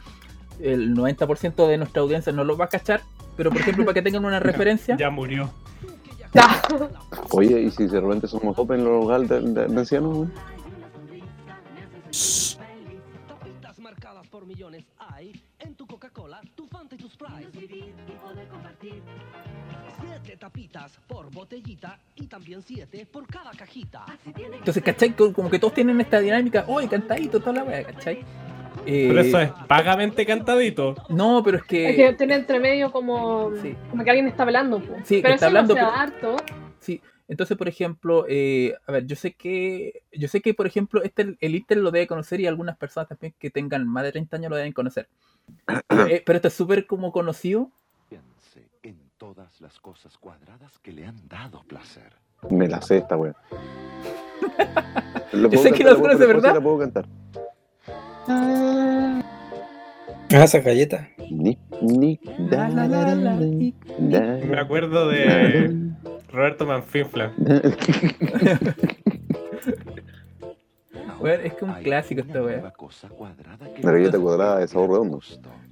el 90% de nuestra audiencia no los va a cachar. Pero, por ejemplo, para que tengan una referencia, Ya murió. Ya. Oye, ¿y si de repente somos open en los lugares de, de, de ancianos? güey? Tapitas marcadas por millones hay en tu Coca-Cola, tu Fanta y tu Sprite. Tapitas por botellita y también siete por cada cajita. entonces, ¿cachai? Co- Como que todos tienen esta dinámica, oye, cantadito, toda la wea, ¿cachai? Eh, Pero eso es vagamente cantadito. No, pero es que. Es que tiene entre medio como, Sí. como que alguien está hablando. po. Sí, que pero está eso hablando, no sea pero- harto. Sí, entonces, por ejemplo, eh, a ver, yo sé que, yo sé que, por ejemplo, este el Inter lo debe conocer y algunas personas también que tengan más de 30 años lo deben conocer. Eh, pero esto es súper como conocido. Todas las cosas cuadradas que le han dado placer. Me la sé esta, güey. Yo sé que lo conoce, ¿verdad? La puedo cantar. Ah, esa galleta. Ni, ni, La, la, la, la, y- Me acuerdo de Roberto Manfinfla. Weón, es que un clásico esta wea. La galleta cuadrada de sabor redondo.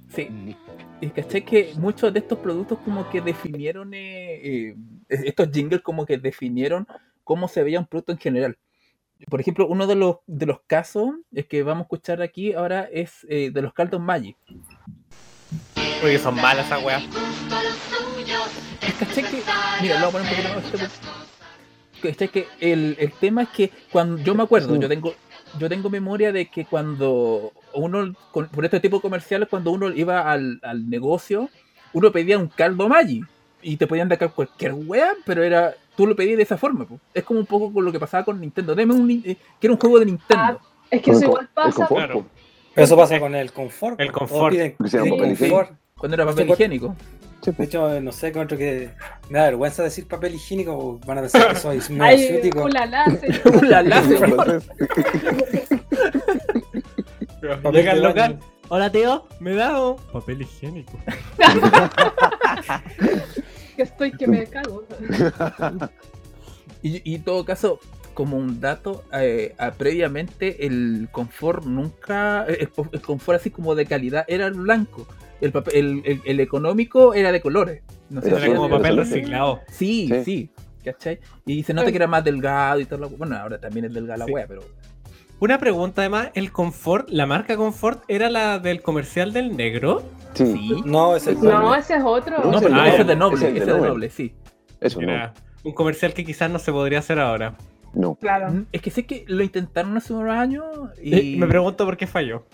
Sí. Y caché que muchos de estos productos como que definieron, eh, eh, estos jingles como que definieron cómo se veía un producto en general. Por ejemplo, uno de los, de los casos es que vamos a escuchar aquí ahora es eh, de los caldos Magic. Porque son malas esas weas. Caché que, mira, lo voy a poner un poquito más. este que el, el tema es que cuando yo me acuerdo, yo tengo yo tengo memoria de que cuando uno, con- por este tipo de comerciales, cuando uno iba al, al negocio, uno pedía un caldo Maggi y te podían dar cualquier wea, pero era tú lo pedías de esa forma. po. Es como un poco con lo que pasaba con Nintendo. Deme un, eh, quiero un juego de Nintendo. Es que eso igual pasa. confort, Claro. Eso pasa con el confort. El confort. Piden- piden. Cuando era papel higiénico. Sí, De hecho, no sé, encuentro que me da vergüenza decir papel higiénico, van a pensar que soy asiático. ulala, Llega al local. Hola tío, me da un papel higiénico. Que estoy que me cago. Y, y en todo caso, como un dato, eh, previamente el confort nunca, el, el confort así como de calidad era el blanco. El, papel, el, el- el económico era de colores. No sé Era si Era como papel sí. reciclado. Sí, sí, Sí. ¿cachai? Y se nota que era más delgado y todo lo Bueno, ahora también es delgada la Sí. wea, pero. Una pregunta además, ¿el confort, la marca confort era la del comercial del negro? sí, Sí. No, ese es No, ese es otro. No, ese pero es Ah, ese es de noble, ese es ese de noble, sí. eso no. Era un comercial que quizás no se podría hacer ahora. No. Claro. Es que sé que lo intentaron hace unos años Y y. me pregunto por qué falló.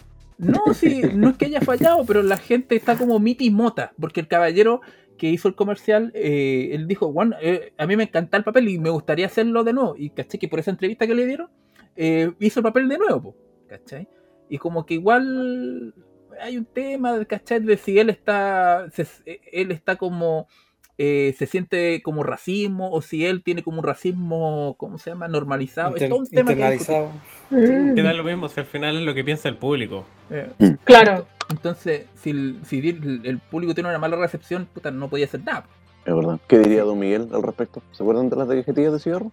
No, sí, no es que haya fallado, pero la gente está como miti mota, porque el caballero que hizo el comercial, eh, él dijo, bueno, eh, a mí me encanta el papel y me gustaría hacerlo de nuevo. Y caché que por esa entrevista que le dieron, eh, hizo el papel de nuevo, ¿cachai? Y como que igual hay un tema, ¿cachai? De si él está, se- él está como, eh, se siente como racismo, o si él tiene como un racismo, ¿cómo se llama? Normalizado. es todo un tema que internalizado. Mm, Que da lo mismo, si al final es lo que piensa el público. Eh, Claro. Entonces, si, el, si el, el público tiene una mala recepción, puta, no podía hacer nada. Es verdad. ¿Qué diría Don Miguel al respecto? ¿Se acuerdan de las de de cigarro?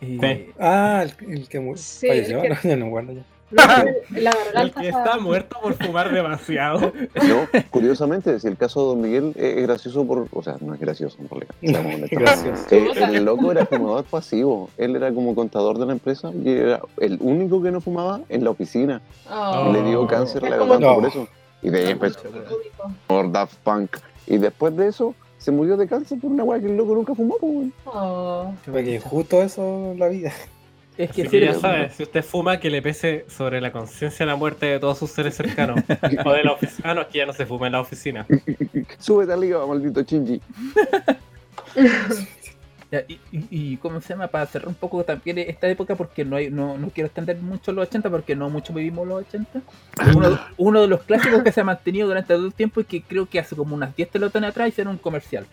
Y- Sí. Ah, el, el que Sí, falleció. el que- No, ya no guardo ya. La El que está- muerto por fumar demasiado. No, curiosamente, si el caso de Don Miguel es gracioso por. O sea, no es gracioso en realidad. Gracioso. Eh, el loco era fumador pasivo. Él era como contador de la empresa y era el único que no fumaba en la oficina. Oh. Le dio cáncer la garganta por No. eso. Y de ahí empezó por Daft Punk. Y después de eso, se murió de cáncer por una weá que el loco nunca fumó. pues, weón. Oh. Porque justo eso es la vida. Es que que ya sabes, si usted fuma, que le pese sobre la conciencia la muerte de todos sus seres cercanos. o de la oficina. Ah, no, es que ya no se fuma en la oficina. Súbete arriba, maldito Chinji. Ya, y, y- y cómo se llama, para cerrar un poco también esta época, porque no hay, no, no quiero extender mucho los 80, porque no mucho vivimos los 80. Uno, uno de los clásicos que se ha mantenido durante todo el tiempo y que creo que hace como unas 10 telotones atrás hicieron un comercial.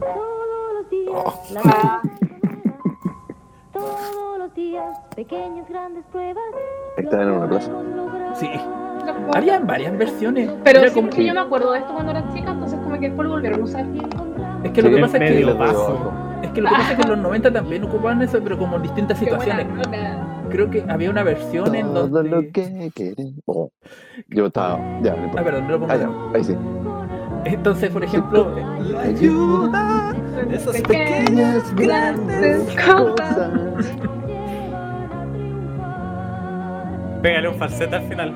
Todos los días, Oh. la. Todos los días, pequeñas, grandes pruebas. En una plaza. Sí. Había varias versiones. Pero Era sí, como- porque yo me acuerdo de esto cuando era chica, entonces como que después lo volvieron a usar. es que lo que El pasa es que, vaso. es que lo que pasa es que en los 90 también ocupaban eso, pero como en distintas Qué buena situaciones. Creo que había una versión en Todo donde. lo que. Oh. Yo estaba. Ya, no Ah, perdón, no lo pongo. Ah, ya, ahí sí. Entonces, por ejemplo, Ayuda. Esas pequeñas, grandes cosas. Pégale un falsete al final.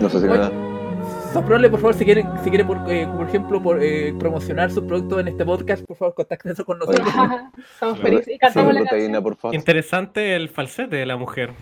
No sé si me da. Soprole, por favor, si quieren, si quieren por, eh, por ejemplo, por, eh, promocionar su producto en este podcast, por favor, contáctense con nosotros. Estamos felices y cantamos la proteína, por favor. Interesante el falsete de la mujer.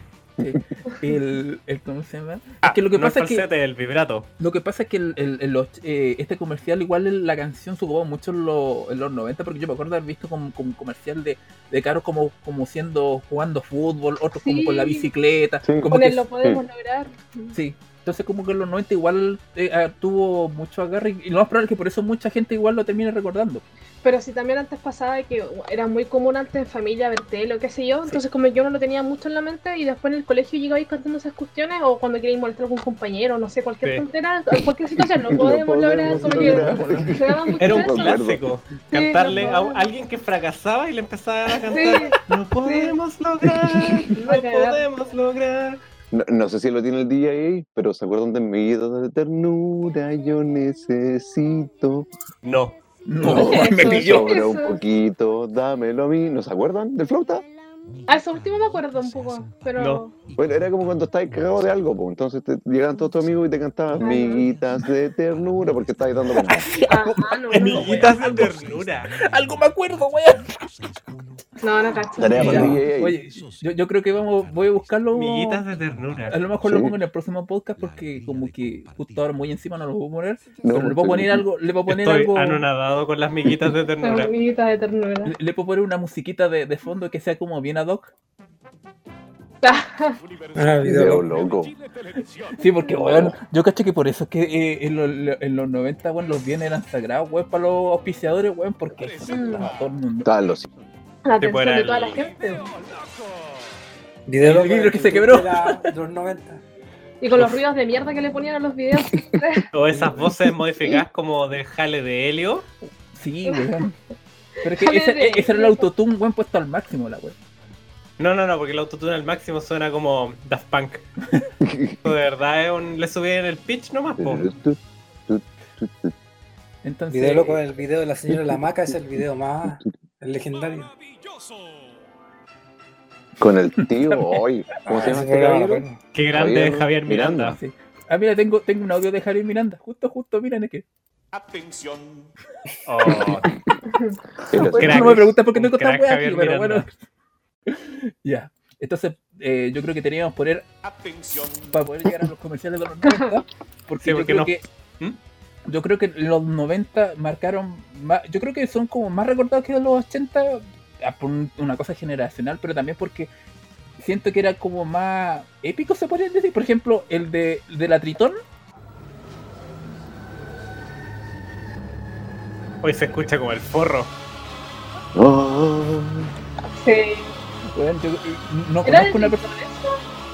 El, el- ¿Cómo se llama? Ah, es que lo que no pasa el es que el vibrato. Lo que pasa es que el, el- el- los- eh, este comercial, igual la canción se ocupó mucho en, los- en los 90, porque yo me acuerdo haber visto como, como un comercial de, de Caro como, como siendo jugando fútbol, otros como con la bicicleta. Sí. Como Con que, él lo podemos lograr. sí. Entonces como que en los 90 igual eh, ah, tuvo mucho agarre y lo más probable es que por eso mucha gente igual lo termine recordando. Pero si también antes pasaba que era muy común antes en familia ver tele o qué sé yo, entonces como yo no lo tenía mucho en la mente y después en el colegio llegabais cantando esas cuestiones o cuando queréis molestar a algún compañero, no sé, cualquier Sí. tontera, cualquier situación, no No podemos lograr, podemos como que lograr. se daba mucho Era un clásico. Sí, Cantarle no a alguien que fracasaba y le empezaba a cantar. Sí. No podemos lograr, no podemos lograr. No, no sé si lo tiene el DJ ahí, pero ¿se acuerdan de mi vida de ternura? Yo necesito. No. No, Eso, me pilló. Sobra un poquito, dámelo a mí. ¿No se acuerdan del flauta? A eso último me acuerdo un poco, pero No. Bueno, era como cuando estabas cagado de algo, pues. entonces te llegaban todos tus amigos y te cantaban amiguitas de ternura porque estabas dando. Ah, ah, no, Amiguitas de ternura. Algo me acuerdo, weón. No, no cacho. Oye, yo, yo creo que vamos, voy a buscarlo. Amiguitas de A ternura. lo mejor lo pongo en el próximo podcast porque como que justo ahora muy encima no lo puedo poner. No, pero le puedo sí. poner algo, le puedo poner Estoy algo. anonadado con las miguitas de ternura. Amiguita de ternura. Le, le puedo poner una musiquita de, de fondo que sea como bien ad hoc. Ah, Video loco. Sí, porque bueno, yo caché que por eso es que eh, en, los, en los 90, bueno, los bienes eran sagrados, weón, para los auspiciadores, weón, porque eso Mm. estaba todo el mundo. Los La atención de el- toda la gente. Video El loco libro de- que se quebró. de la- de los 90. Y con los ruidos de mierda que le ponían a los videos. O esas voces modificadas como de jale de helio. Sí, weón. Pero es que ese, e, ese era el autotune, weón, puesto al máximo, la weón. No, no, no, porque el autotune al máximo suena como Daft Punk. De verdad, es un, le subí en el pitch nomás, po. Entonces, Video loco, el video de la señora Lamaca es el video más el legendario. Con el tío hoy. ¿Cómo se llama Ese este caballero? Qué grande Javier es Javier Miranda. Miranda. sí. Ah, mira, tengo, tengo un audio de Javier Miranda. Justo, justo, miren, que. Atención. Oh, Crack. no me preguntas por qué tengo esta weá aquí, Javier pero bueno. Ya. Entonces, eh, yo creo que teníamos que poner Atención. para poder llegar a los comerciales de los 90. Porque, Sí, yo porque creo no- que. ¿Mm? Yo creo que los 90 marcaron más, yo creo que son como más recordados que los 80 ah, por un- una cosa generacional, pero también porque siento que era como más épico, se podría decir. Por ejemplo, el de, de la Tritón. Hoy se escucha como el forro. Oh, Sí. Bueno, yo, eh, no ¿Era conozco una persona.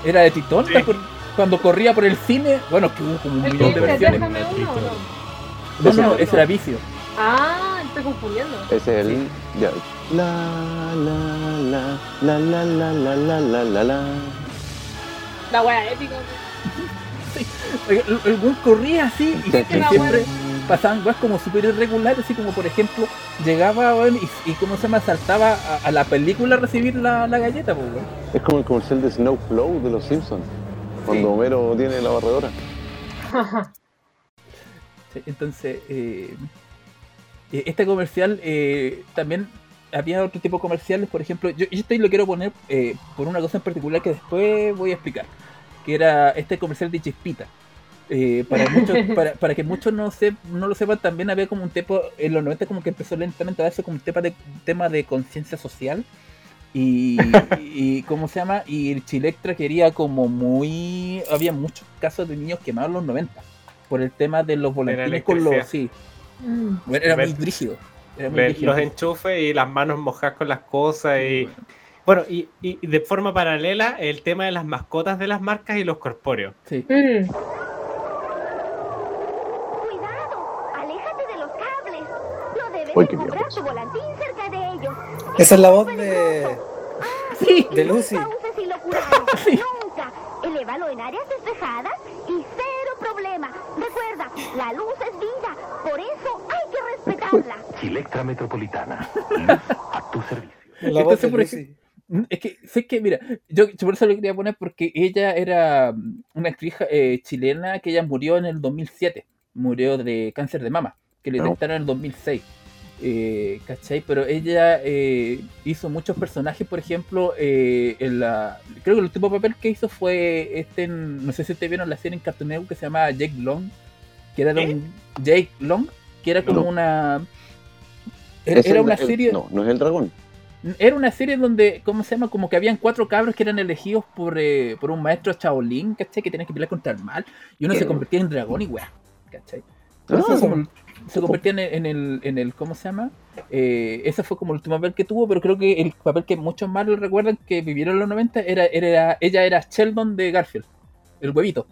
Era de Tritón, ¿te acuer- cuando corría por el cine. Bueno, que hubo como un ¿El millón de versiones. uno no? No, Ese no, ese era vicio. Ah, estoy confundiendo. ese es el. Ya. La, la, la, la, la, la, la, la, la, la, la. La wea épica. Oiga, El, el weón corría así y Sí, siempre, sí, sí. pasaban weas como súper irregulares, así como por ejemplo, llegaba y, y como se llama, saltaba a, a la película a recibir la, la galleta, pues weón. Es como el comercial de Snowplow de los Simpsons. Cuando Sí. Homero tiene la barredora. Entonces, eh, eh, este comercial eh, también había otro tipo de comerciales, por ejemplo, yo, yo estoy lo quiero poner eh, por una cosa en particular que después voy a explicar, que era este comercial de Chispita. Eh, para, muchos, para, para que muchos no, se, no lo sepan, también había como un tema, en los 90 como que empezó lentamente a darse como un tema de, tema de conciencia social. Y, y cómo se llama y el Chilectra quería como muy había muchos casos de niños quemados en los 90 por el tema de los volantines con los sí Mm. bueno, era muy Ver- brígido era muy Ver brígido. los enchufes y las manos mojadas con las cosas y bueno y, y de forma paralela el tema de las mascotas de las marcas y los corpóreos Sí. Mm. Cuidado, aléjate de los cables. No debes Uy, de qué comprar mierda. tu volantín cerca de ellos. Esa es la voz de, Sí. de Lucy. Nunca. Elévalo en áreas despejadas y cero problema. Recuerda, la luz es vida. Por eso hay que respetarla. Chilectra Metropolitana. Luz a tu servicio. La voz Entonces, de por Lucy. Mm, Es que, sé que, mira, yo, yo por eso lo quería poner porque ella era mm, una actriz eh, chilena que ella murió en el 2007. Murió de cáncer de mama, que le No. detectaron en el 2006. Eh, ¿Cachai? Pero ella eh, hizo muchos personajes, por ejemplo, eh, en la, creo que el último papel que hizo fue este, en- no sé si ustedes vieron la serie en Cartoon Network que se llama Jake Long, que era de ¿Qué? un Jake Long, que era como No. una... Era, Es era el- una el- serie... no, no es el dragón. Era una serie donde, ¿cómo se llama? Como que habían cuatro cabros que eran elegidos por, eh, por un maestro Shaolin, ¿cachai? Que tenían que pelear contra el mal. Y uno se convertía en dragón y weá, ¿cachai? Entonces, Ah. como- se convertían en, en el, en el, ¿cómo se llama? Eh, ese fue como el último papel que tuvo, pero creo que el papel que muchos más lo recuerdan que vivieron en los 90 era, era ella era Sheldon de Garfield, el huevito.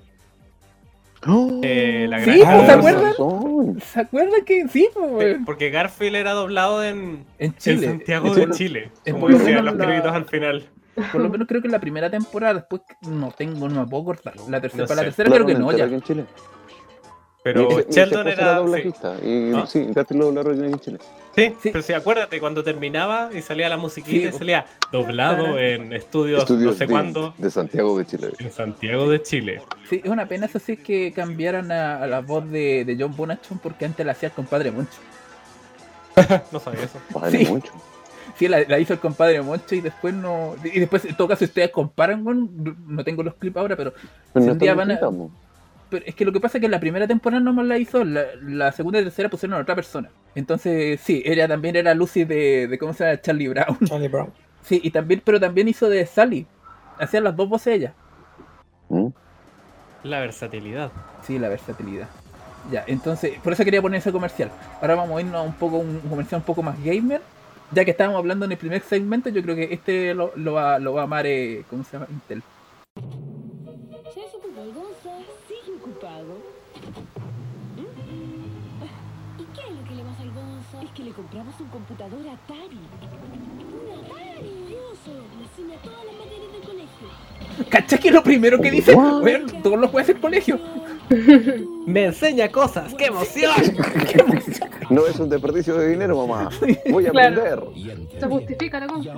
Eh, la Sí, granja ¿se acuerdan? ¿Se acuerdan que sí? Sí, weón? porque Garfield era doblado en, En en Chile. Santiago En de Chile. En como por lo decían menos los la- créditos al final Por lo menos creo que en la primera temporada, después no tengo, no me puedo cortar. La tercera, No para la tercera creo que no, ya. en Chile. pero mi Sheldon esposa era sí, doblajista. Y ¿Ah? sí, Garfield lo doblaron en Chile. Sí, Sí. pero sí, acuérdate cuando terminaba y salía la musiquita Sí. y salía doblado en estudios, Estudios no sé de, cuándo de Santiago de Chile. en Santiago de Chile Sí, es una pena eso sí que cambiaran a, a la voz de, de John Bonachon porque antes la hacía el compadre Moncho. no sabía eso Vale Sí. mucho. Sí, la, la hizo el compadre Moncho y después no. Y después, en todo caso, si ustedes comparan, bueno, no tengo los clips ahora, pero, Pero Si no un día van a-. pero es que lo que pasa es que en la primera temporada no más la hizo, la, la segunda y tercera pusieron a otra persona. Entonces, sí, ella también era Lucy de, de ¿cómo se llama? Charlie Brown. Charlie Brown. Sí, y también, pero también hizo de Sally. Hacían las dos voces ella. ¿Mm? la versatilidad Sí, la versatilidad. Ya, entonces, por eso quería poner ese comercial. Ahora vamos a irnos a un poco un comercial un poco más gamer. Ya que estábamos hablando en el primer segmento, yo creo que este lo, lo va, lo va a amar, eh, ¿cómo se llama? Intel. Compramos un computador Atari. ¡Un Atari! Uso, enseña todas las materias del colegio. ¿Cachai que lo primero que dice? What? Bueno, todos los puede hacer colegio. me enseña cosas qué emoción No es un desperdicio de dinero, mamá. Voy a Claro. aprender. Entretiene. Se justifica la compra.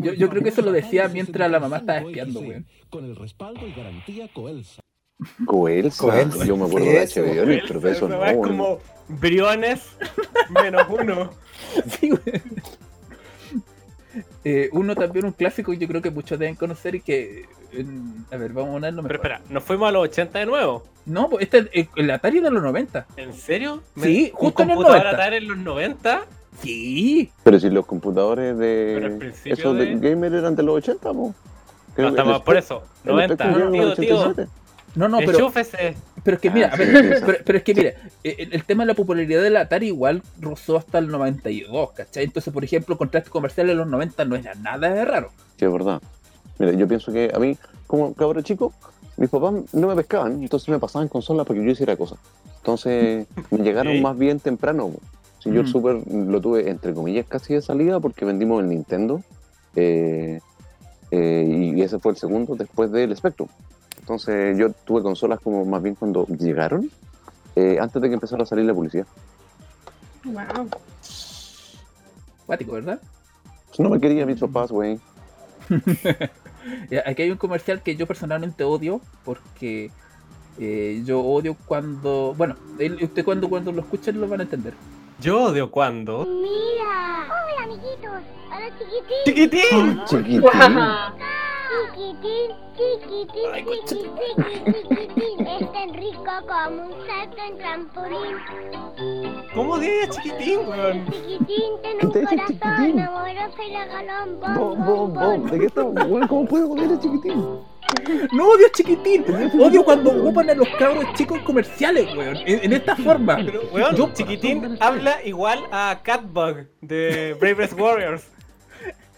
Yo- yo creo que eso lo decía mientras la mamá estaba 65 espiando, weón. Con el respaldo y garantía Coelsa. Coelsa. Coelsa. Yo me acuerdo de eso. HBO, pero eso Esa no. es como briones menos uno Sí, güey. Eh, uno también, un clásico que yo creo que muchos deben conocer y que. a ver, vamos a ponerlo pero mejor. espera nos fuimos a los 80 de nuevo No, pues este es el, el Atari de los 90. ¿En serio? Sí, ¿Un justo en el computador 90. Atari en los 90? Sí. Pero si los computadores Pero al de principio esos de de- gamer eran de los 80, po. No, estamos el por eso. el 90. Spectrum llega en el Tío, tío. 87. No, no, pero, Enchúfese. pero es que mira, Ah, a sí, ver, sí, pero, pero es que mira, eh, el, el tema de la popularidad del Atari igual rozó hasta el 92, ¿cachai? Entonces, por ejemplo, contrastes comerciales en los 90 no era nada de raro. Sí, es verdad. Mira, yo pienso que a mí, como cabrón chico, mis papás no me pescaban, entonces me pasaban consolas para que yo hiciera cosas. Entonces, me llegaron más bien temprano. Si yo el Mm. Super lo tuve, entre comillas, casi de salida porque vendimos el Nintendo. eh, eh, y ese fue el segundo después del Spectrum. Entonces, yo tuve consolas como más bien cuando llegaron, eh, antes de que empezara a salir la publicidad. Wow. Cuático, ¿verdad? No me querían mis papás, güey. Aquí hay un comercial que yo personalmente odio porque eh, yo odio cuando. Bueno, usted cuando, cuando lo escuchen lo van a entender. Yo odio cuando. Mira. Hola, amiguitos. Hola, chiquitín. ¡Chiquitín! Chiquitín. Chiquitín, chiquitín, Ay, chiquitín, chiquitín. Es tan rico como un salto en trampolín. ¿Cómo a chiquitín, weón? Chiquitín tiene ¿Qué un corazón chiquitín? amoroso y regalón. Bom, Bom, bom, bom, bom. bom. ¿De qué estamos? ¿Cómo puedo volver a chiquitín? No odio a chiquitín, odio cuando ocupan a los cabros chicos comerciales, weón, en, en esta forma. Pero, weón, Yo- chiquitín habla igual a Catbug de Bravest Warriors.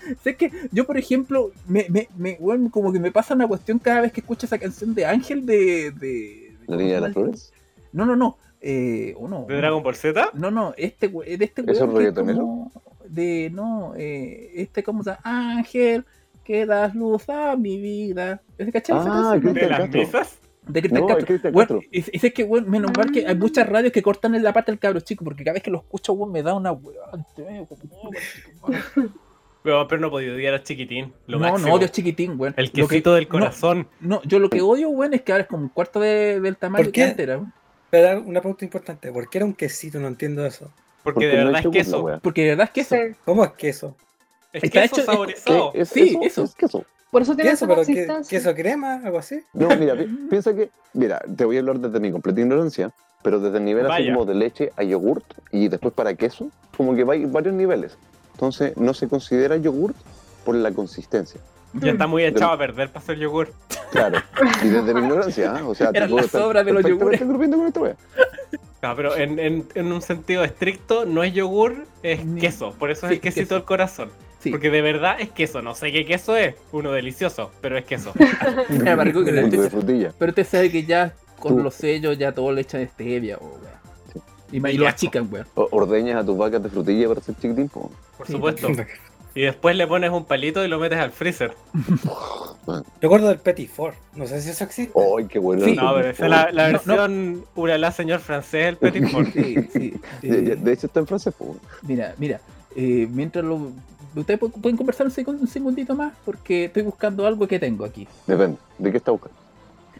Sé que yo, por ejemplo, me, me, me- weón, como que me pasa una cuestión cada vez que escucho esa canción de Ángel de. de ¿La niña de las flores? No, no, no. Eh, no. ¿De Dragon Ball Z? No, no, este de este ¿Eso es weón que reggaetonero? como de no, eh, este como se llama? Ángel, que das luz a mi vida. ¿Ese cachai Ah? ¿De Cristian las misas? De Cristian No, Castro. es y- y sé que, weón, menos mal que hay muchas radios que cortan en la parte del cabro chico, porque cada vez que lo escucho, weón, me da una weón. Pero, pero no podía odiar a chiquitín. Lo no, máximo. no odio a chiquitín, weón. El Lo que- quesito del corazón. No, yo lo que odio, weón, es que ahora es como un cuarto de- del tamaño ¿Por que antes era. Pero una pregunta importante, ¿por qué era un quesito? No entiendo eso. Porque, de verdad es queso. Porque de verdad es que eso. Sí. ¿Cómo es queso? Es Está queso hecho- saborizado. ¿Qué es Sí, eso? eso. Es queso. Por eso tiene ¿Queso? esa ¿Pero qué- consistencia. queso crema? ¿Algo así? No, mira, pi- piensa que, mira, te voy a hablar desde mi completa ignorancia, pero desde el nivel así Vaya. como de leche a yogurt y después para queso, como que hay varios niveles. Entonces, no se considera yogurt por la consistencia. Ya está muy echado a perder para hacer yogur. Claro. Y desde mi ignorancia, ¿ah? o sea, te Eran las sobras de los yogures. grupiendo con esta wea. No, pero en, en- en un sentido estricto, no es yogur, es Ni- queso. Por eso es Sí, el quesito queso. del corazón. Sí. Porque de verdad es queso. No sé qué queso es. Uno delicioso, pero es queso. Leche. frutilla. Pero usted sabe que ya con Tú. los sellos ya todo le echan stevia, o weón. Sí. Y, y lo achican, weón. Ordeñas a tus vacas de frutilla para ser chiquitín, po. Por Sí. supuesto. Y después le pones un palito y lo metes al freezer. Recuerdo del Petit Four. No sé si eso existe. ¡Ay, qué bueno! Sí. No, pero esa es la, la No, no. versión Uralá, señor francés, el Petit Four. Sí, sí. De, Eh, hecho, está en francés, po. mira, mira. eh, mientras lo. Ustedes pu- pueden conversar un, segun- un segundito más porque estoy buscando algo que tengo aquí. Depende. ¿De qué está buscando?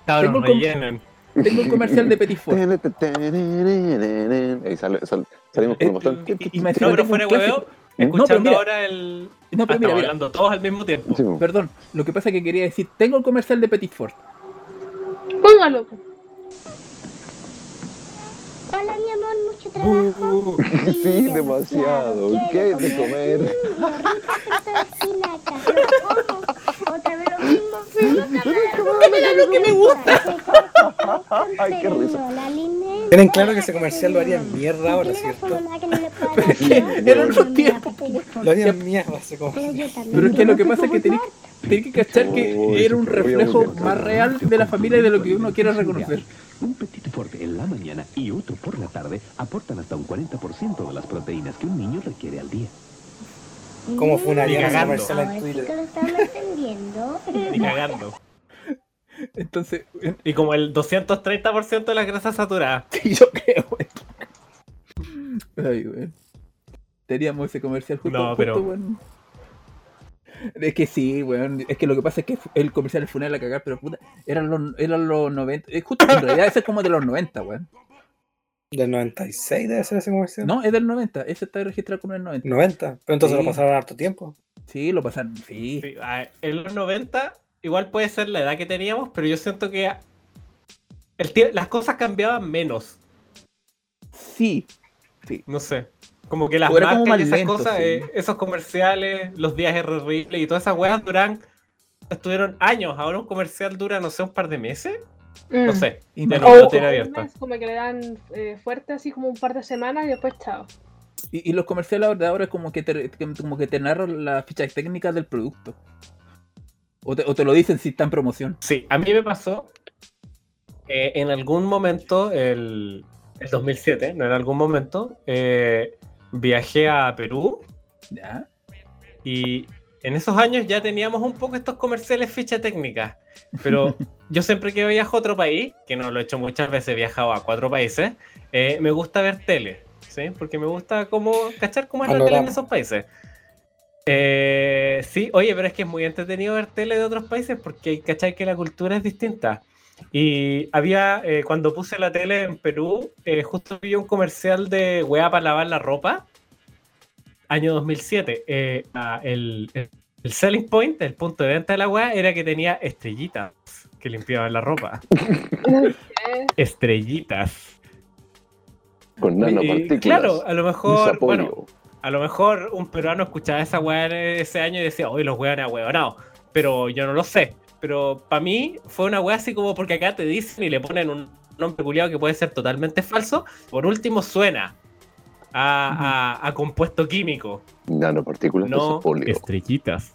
Cabrón, Tengo. Tengo el comercial de Petit Four. Ahí sale, sal- salimos con un y me- No, pero fuera un de clásico. hueveo, No, pero escuchando mira. ahora el. No, pero mira, mira. hablando todos al mismo tiempo. Sí. Perdón, lo que pasa es que quería decir, tengo el comercial de Petit Four. Póngalo. Hola, mi amor, mucho trabajo. Sí, demasiado. ¿Qué de comer? Lo que me gusta. Ay, qué risa. Tienen claro que ese comercial lo harían mierda ahora, ¿cierto? Eran otros tiempos. Lo harían mierda ese comercial. Pero es que lo que pasa es que tenés, tenés que cachar que Oh, era un reflejo más real de la familia y de lo que uno quiere reconocer. Un Petit Fort en la mañana y otro por la tarde aportan hasta un 40% de las proteínas que un niño requiere al día. ¿Cómo Ni ese cagando. comercial en sí Twitter? que lo estamos entendiendo. Ni cagando. Entonces, eh, Y como el 230% de las grasas saturadas. sí, yo creo, weón. Ay, weón. Teníamos ese comercial justo, No, justo, pero- weón. Es que sí, weón. Es que lo que pasa es que el comercial fue una a cagar, pero puta, eran los, eran los 90. Es justo, en realidad ese es como de los 90, weón. Del 96 debe ser ese comercial. No, es del 90. Ese está registrado como en el 90. 90. Pero entonces Sí. lo pasaron harto tiempo. Sí, lo pasaron. Sí. Sí, en los 90 igual puede ser la edad que teníamos, pero yo siento que el las cosas cambiaban menos. Sí. No sé. Como que las como marcas y esas lento, cosas, sí. eh, esos comerciales, los días horribles y todas esas weas duran estuvieron años, ahora un comercial dura, no sé, un par de meses. Mm. No sé, Y ya no- lo tiene abierto. mes, como que le dan eh, fuerte así como un par de semanas y después chao. Y, y los comerciales de ahora como que te, como que te narran las fichas técnicas del producto. O te, o te lo dicen si está en promoción. Sí, a mí me pasó eh, en algún momento, el, el 2007, no en algún momento, eh, viajé a Perú ¿Ya? y en esos años ya teníamos un poco estos comerciales ficha técnica. Pero yo siempre que viajo a otro país, que no lo he hecho muchas veces, he viajado a cuatro países, eh, me gusta ver tele, ¿sí? Porque me gusta como cachar cómo es la tele en esos países. Eh, sí, oye, pero es que es muy entretenido ver tele de otros países porque cachai que la cultura es distinta. Y había, eh, cuando puse la tele en Perú, eh, justo vi un comercial de weá para lavar la ropa, año 2007. Eh, el, el- el selling point, el punto de venta de la weá, era que tenía estrellitas que limpiaban la ropa. Estrellitas. Con Y, nanopartículas. claro, a lo mejor, bueno, a lo mejor un peruano escuchaba esa weá ese año y decía, oye, los weones ahueonados. Pero yo no lo sé. Pero para mí fue una weá así como porque acá te dicen y le ponen un nombre culiado que puede ser totalmente falso. Por último, suena a, a- a compuesto químico. Nanopartículas No estrellitas.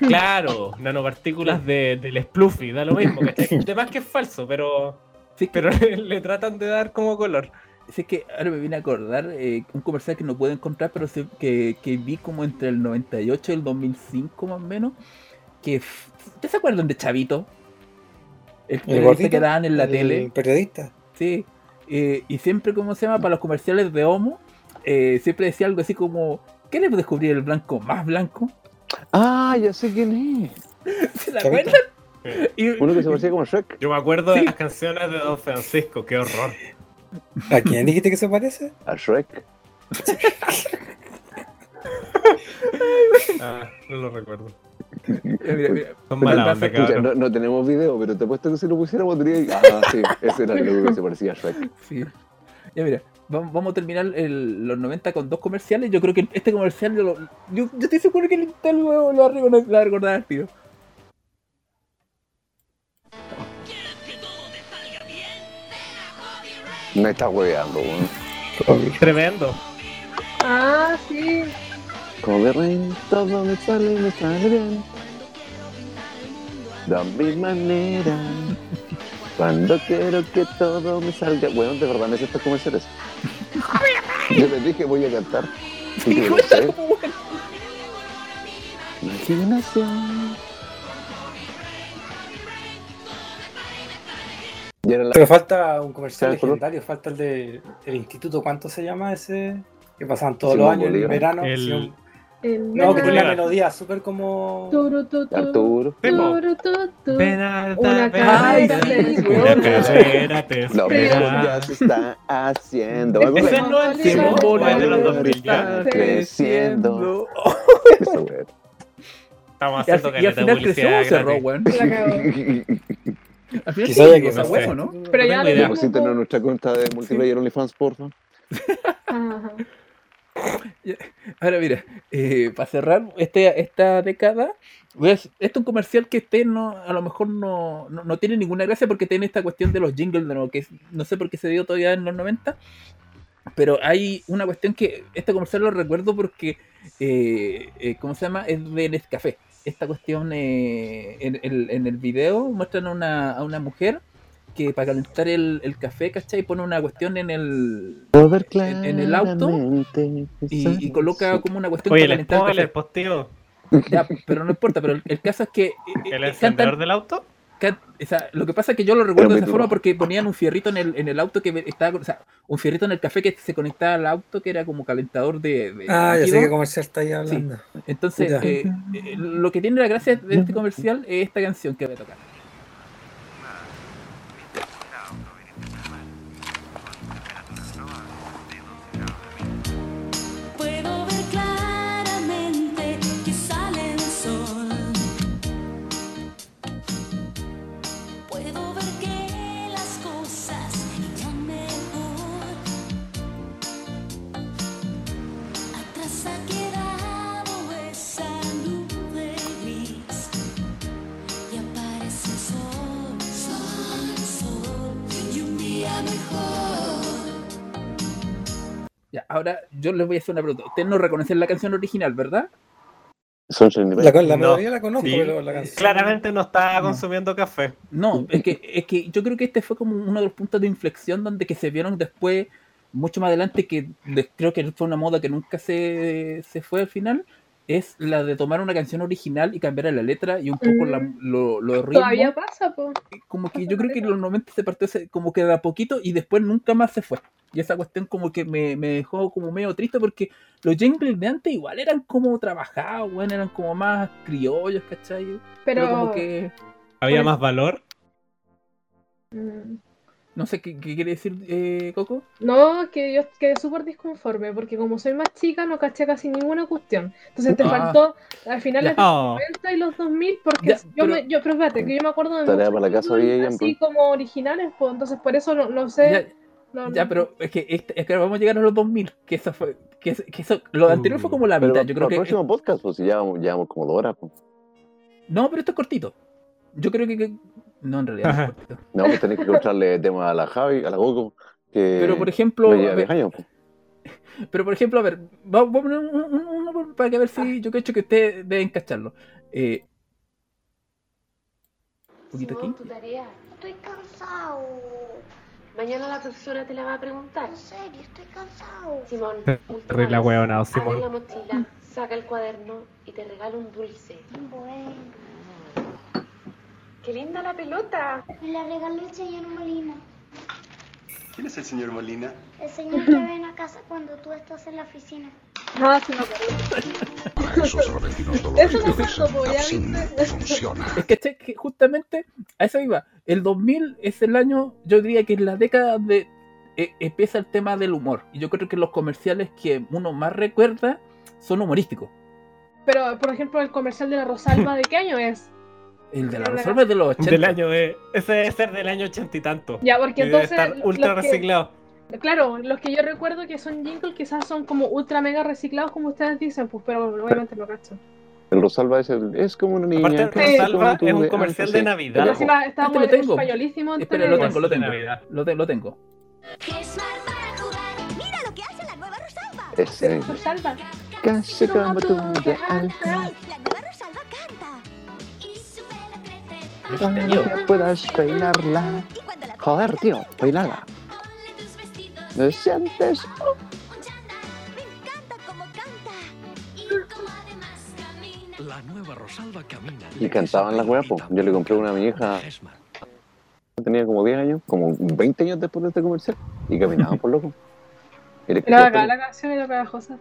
Claro, nanopartículas de, del Spluffy, da lo mismo. Además que es falso, pero, Sí, pero le, le tratan de dar como color. sí que ahora me vine a acordar eh, un comercial que no puedo encontrar, pero sí que, que vi como entre el 98 y el 2005 más o menos. Que ¿Ustedes se acuerdan de Chavito? El ¿El periodista que daban en la El tele. periodista. Sí. Eh, y siempre, ¿cómo se llama? Para los comerciales de Homo, eh, siempre decía algo así como: ¿Quieres descubrir el blanco más blanco? Ah, ya sé quién es. ¿Se la acuerdan? Uno que se parecía como Shrek. Yo me acuerdo Sí. de las canciones de Don Francisco, qué horror. ¿A quién dijiste que se parece? A Shrek. Ah, no lo recuerdo. mira, mira, mira. Son mala onda, Escucha, no tenemos video, pero te apuesto que si lo pusiéramos diría. Ah, sí, ese era el que se parecía a Shrek. Sí. Ya mira, vamos, vamos a terminar el- los 90 con dos comerciales. Yo creo que este comercial, yo, lo- yo, yo estoy seguro que el Intel lo, lo va a recordar- lo va a recordar tiro. Me está hueveando, weón. Tremendo. Ah, sí. Como todo me sale, me sale bien. De mi manera. Cuando quiero que todo me salga. Weón, de verdad, necesito comerciales. Yo les dije, voy a cantar. Imaginación. La- Pero falta un comercial legendario, falta el de el instituto, ¿cuánto se llama ese? Que pasaban todos Simón los años en verano. El- Simón- El No, que tiene una melodía súper como. Turu, tu, tu, Arturo. Temo. turu, tu, tu. Ven alta, Una ven carrera alta. de Una sueños. carrera te Lo espera. mejor ya se está haciendo. Ese no es el de los Bolívar 2000 ya. está creciendo. Esa weá. Estamos haciendo y al caleta de final creció o publicidad cerró, gratis. weón. La cagó. Al final Quizá sí, haya que esa no huevo. ¿no? Pero ya tengo lo idea. mismo, Depositen en po. nuestra cuenta de multiplayer OnlyFans, porfa. Ajá. Ahora mira, eh, para cerrar este, esta década, a- este es un comercial que este no, a lo mejor no, no, no tiene ninguna gracia porque tiene esta cuestión de los jingles, de lo que no sé por qué se dio todavía en los 90, pero hay una cuestión que este comercial lo recuerdo porque, eh, eh, ¿cómo se llama? Es de Nescafé. Esta cuestión eh, en, en- en el video muestran a una, a una mujer que para calentar el, el café, ¿cachai? Pone una cuestión en el, en- en el auto y, y coloca como una cuestión Oye, para el calentar el spoiler, café. postío. Ya, pero no importa, pero el, el caso es que eh, eh, ¿El eh, encendedor cantan- del auto? can- o sea, lo que pasa es que yo lo recuerdo de esa forma porque ponían un fierrito en el, en el auto que estaba, o sea, un fierrito en el café que se conectaba al auto que era como calentador de, de Ah, ya sé qué comercial está ahí hablando. Entonces, eh, eh, lo que tiene la gracia de este comercial es esta canción que voy a tocar. Ahora yo les voy a hacer una pregunta. Ustedes no reconocen la canción original, ¿verdad? La, la No. melodía la conozco, Sí. pero la canción. Claramente no está No. consumiendo café. No, es que, es que yo creo que este fue como uno de los puntos de inflexión donde que se vieron después, mucho más adelante, que creo que fue una moda que nunca se, se fue al final, es la de tomar una canción original y cambiar la letra y un poco la, Mm. lo, lo ritmo. Todavía pasa, po. Como que yo creo que en los 90 se partió ese- como que de a poquito y después nunca más se fue. Y esa cuestión como que me, me dejó como medio triste porque los jingles de antes igual eran como trabajados, bueno, eran como más criollos, ¿cachai? Pero, como que... Había Pues- más valor. Mm. No sé qué, qué quiere decir eh, Coco. No, que yo quedé súper disconforme, porque como soy más chica no caché casi ninguna cuestión. Entonces te Ah. faltó al final los Oh. 90 y los 2000, porque Ya, yo, pero- me, yo, pero espérate, que yo me acuerdo de Tarea para la casa jingles de ella, así pues. como originales, pues entonces por eso no, no sé. Ya, no- ya, no- pero es que, este- es que vamos a llegar a los 2000, que eso fue... Que, eso- que eso, lo anterior fue como la Pero mitad, yo creo el que... próximo podcast, pues si ya llevamos como dos horas. Pues. No, pero esto es cortito. Yo creo que... que- No, en realidad no. No, pues tenés que encontrarle tema a la Javi, a la Goku. Que Pero por ejemplo... ver, 10 años. pues. Pero por ejemplo, a ver, vamos a poner un- un- uno para que a ver si yo cacho que ustedes deben cacharlo. Eh, un poquito aquí. tu tarea. Estoy cansado. Mañana la profesora te la va a preguntar. En serio, estoy cansado. Simón, hueonado, abre Simón. la mochila, saca el cuaderno y te regala un dulce. Bueno, ¡Qué linda la pelota! me la regaló el señor Molina. ¿Quién es el señor Molina? El señor que ven a casa cuando tú estás en la oficina. Ah, sí, me acuerdo. Esos repentinos Eso me de funciona. Es que, che, que justamente a eso iba. El 2000 es el año, yo diría que es la década de eh, empieza el tema del humor. Y yo creo que los comerciales que uno más recuerda son humorísticos. Pero, por ejemplo, el comercial de la Rosalba, ¿de qué año es? El de la Resolva es de los 80. Del año de. Ese debe ser del año ochenta y tanto. Ya, porque Y debe entonces. estar ultra los que- reciclado. Claro, los que yo recuerdo que son jingles quizás son como ultra mega reciclados, como ustedes dicen, pues, pero obviamente no cacho. El Rosalba es, el- es como una niña. Aparte, es Rosalba es un comercial antes, de sí. Navidad. Pero Ojo. encima estábamos Este lo tengo. españolísimo Espera, lo tengo, lo tengo. Lo, te- lo tengo. Mira lo que hace la nueva Rosalba. Ese. Rosalba. Casi como tú de antes. La nueva Puedas bailarla. Y cuando la Joder, tío, bailala. ¿Me sientes? me encanta cómo canta. La nueva Rosalba camina. Y cantaban las weas, po. Yo le compré una a mi hija. Tenía como 10 años, como 20 años después de este comercial. Y caminaban por loco. Y le Era acá la canción era pegajosa.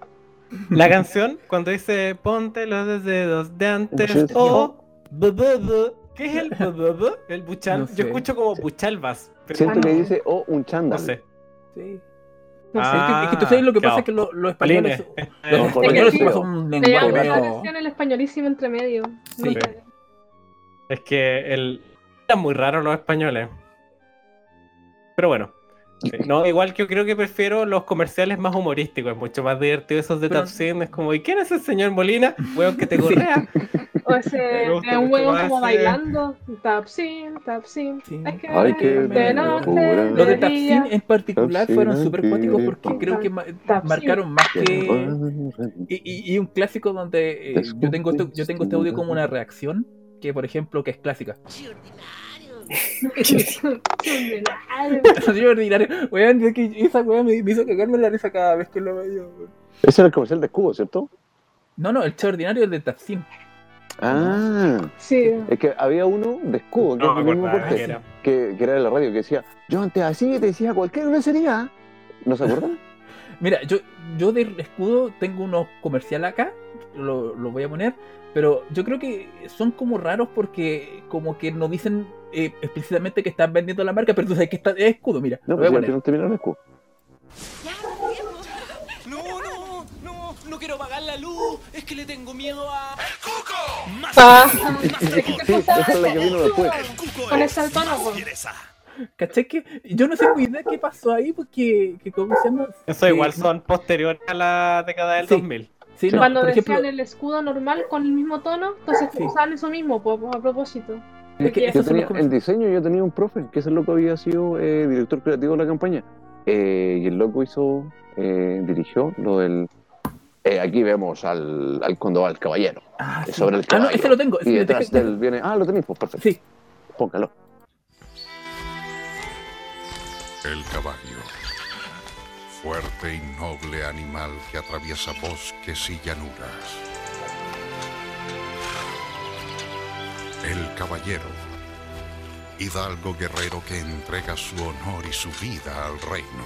La canción, cuando dice ponte los dedos de antes o. bu". ¿Qué es el? El buchal. No Yo sé. escucho como buchalvas. Pero Siento que no. dice, oh, un no chándal. sé. Sí. No sé. Es que- es que tú sabes lo que pasa chao. es que lo- los españoles. Los No, españoles es que son un Le lenguaje medio. el españolísimo entre medio. Sí. No. Es que el... eran muy raros los españoles. Pero bueno. Sí, No, igual que yo creo que prefiero los comerciales más humorísticos, es mucho más divertido esos de Pero- Tapsin, es como, ¿y quién es el señor Molina? Weón que te correa. O ese un huevo como bailando. Tapsin, tapsin. Sí. Es que Ay, qué de noche. Los de Tapsin día. en particular Tapsin, fueron súper cuáticos porque po. creo que ma- marcaron más que. Y, y- y un clásico donde eh, yo, tengo este, yo tengo este audio como una reacción, que por ejemplo, que es clásica. Así ordinario. Weón, es que esa weá me, me hizo cagarme la risa cada vez que lo veía. weón. Ese era el comercial de escudo, ¿cierto? No, no, el che ordinario es de Tapsin. Ah, Sí. es que había uno de escudo, que No es mismo corte, que era. que, que era de la radio, que decía, yo antes así te decía cualquier grosería. ¿No se acuerdan? Mira, yo, yo de escudo tengo unos comerciales acá, lo, lo voy a poner, pero yo creo que son como raros porque como que no dicen eh, explícitamente que están vendiendo la marca, pero tú sabes que está, es escudo, mira. No, a pues final terminaron escudo. No, no, no, no quiero apagar la luz. Es que le tengo miedo a. Ah, Sí, esa es la que vino después. con ese tono, po. ¿Cachai? Que yo no sé muy idea qué pasó ahí porque, que ¿cómo se llama? Eso Que- igual son posteriores a la década del Sí. 2000. Sí, no, Cuando ejemplo, decían el escudo normal con el mismo tono, entonces Sí. usaban eso mismo, po, a propósito. es que Yo tenía, en diseño yo tenía un profe, que ese loco había sido eh, director creativo de la campaña. eh, y el loco hizo, eh, dirigió lo del... eh, aquí vemos al, al Condoval Caballero, Ah, eh, sí. sobre el Ah, caballo. no, ese lo tengo. ese Y detrás tengo. de él viene... Ah, lo tenéis, pues perfecto. Sí. Póngalo. El caballo. Fuerte y noble animal que atraviesa bosques y llanuras. El caballero. Hidalgo guerrero que entrega su honor y su vida al reino.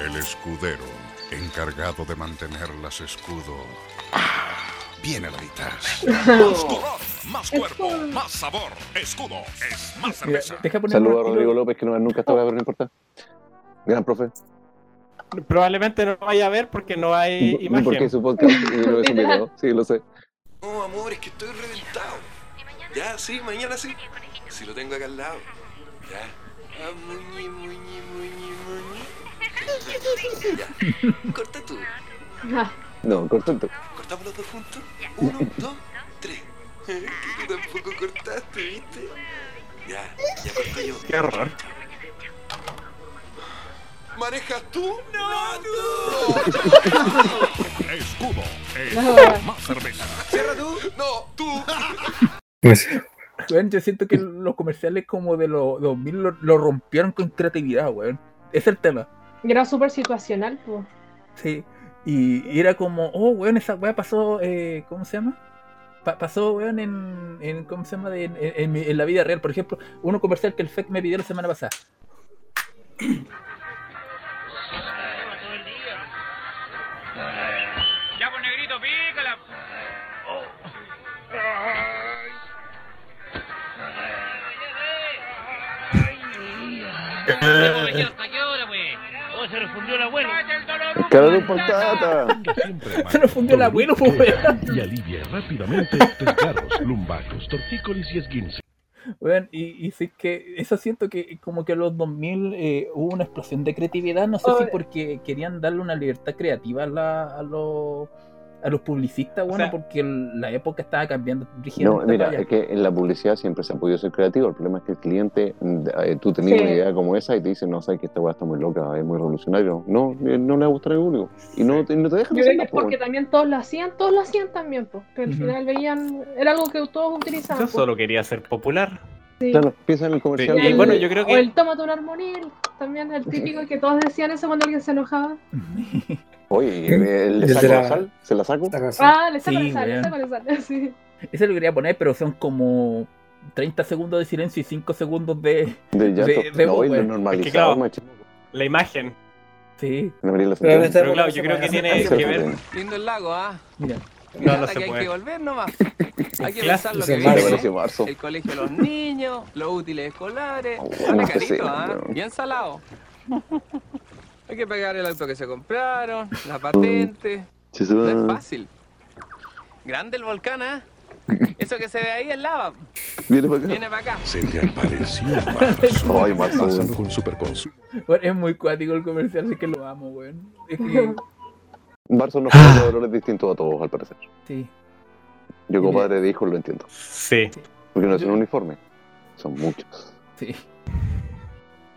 El escudero, encargado de mantenerlas escudo. Viene la mitad. Escudo, más cuerpo, más sabor. Escudo es más cerveza. Saludos a Rodrigo López, que no, nunca estaba, pero no importa. Gran profe. Probablemente no vaya a ver porque no hay No, Porque imagen. su podcast no es un video. Sí, lo sé. No, amor, es que estoy reventado. Ya, sí, mañana sí. Si lo tengo acá al lado. Ya. Ah, muñe, muñe, muñe, muñe. Ya. Corta tú. No, cortante. ¿Cortamos los dos juntos? Uno, dos, tres. Que tú tampoco cortaste, ¿viste? Ya, ya corto yo. Qué horror. ¿Manejas tú? ¡No, Escudo es No. más cerveza. ¿Cierra tú? No, tú. Weón, yo siento que los comerciales como de los 2000 lo, lo rompieron con creatividad, weón. Es el tema. Y era súper situacional, pues. Sí. Y, y era como, oh, weón, esa weá pasó, eh, ¿cómo se llama? Pa- pasó, weón, en, en, ¿cómo se llama? De- en, en mi- en la vida real. Por ejemplo, uno comercial que el FEC me pidió la semana pasada. Ya, pues negrito, pícala. ¿Hasta qué hora, pues? Oh, se refundió el abuelo. Cabrón patata. Se nos fundió el abuelo, weón. Y alivia rápidamente desgarros, lumbagos, tortícolis y esguince. Weón, y, y sí que eso siento que como que en los 2000 eh, hubo una explosión de creatividad, no sé si porque querían darle una libertad creativa a, la- a los, a los publicistas, bueno, sea- porque el- la época estaba cambiando No, mira, es que en la publicidad siempre se ha podido ser creativo. El problema es que el cliente, eh, tú tenías Sí. una idea como esa y te dicen, no, sabes que esta weá está muy loca, es muy revolucionario. No, eh, no le va a gustar al público. Y no, te- no te dejan Yo creo hacerlo, que es po, porque también todos lo hacían, todos lo hacían también, pues. Que al final veían, era algo que todos utilizaban. Yo solo quería ser popular. Sí. Claro, piensa en el comercial. Sí, y de- bueno, yo creo O el tómate un armonil, también el típico que todos decían eso cuando alguien se enojaba. Oye, ¿le saco la la- sal? ¿Se la saco? Ah, le saco, Sí, le sale, le saco, le sale, sí. Ese lo quería poner, pero son como 30 segundos de silencio y 5 segundos de, De llanto. de, de No, normalizado, Es que claro, la imagen. Sí. No la Pero Pero época claro, yo creo que tiene que ver. Lindo el lago, ¿ah? Mira. No, no se que hay puede. que volver nomás. Hay que pensar lo que viene. El colegio de los niños, los útiles escolares. Oh, Sale carito, ¿ah? Bien salado. Hay que pagar el auto que se compraron, la patente. Sí, se No es fácil. Grande el volcán, ¿ah? Eso que se ve ahí es lava. Viene para acá. Viene para acá. Se le apareció marzo. Ay, marzo. Pasando con superconsumo. Bueno, es muy cuático el comercial, así que lo amo, weón. Es que, Marzo nos pone dolores distintos a todos, al parecer. sí. Yo como padre de hijos lo entiendo. Sí. Porque no es un uniforme. Son muchos. Sí.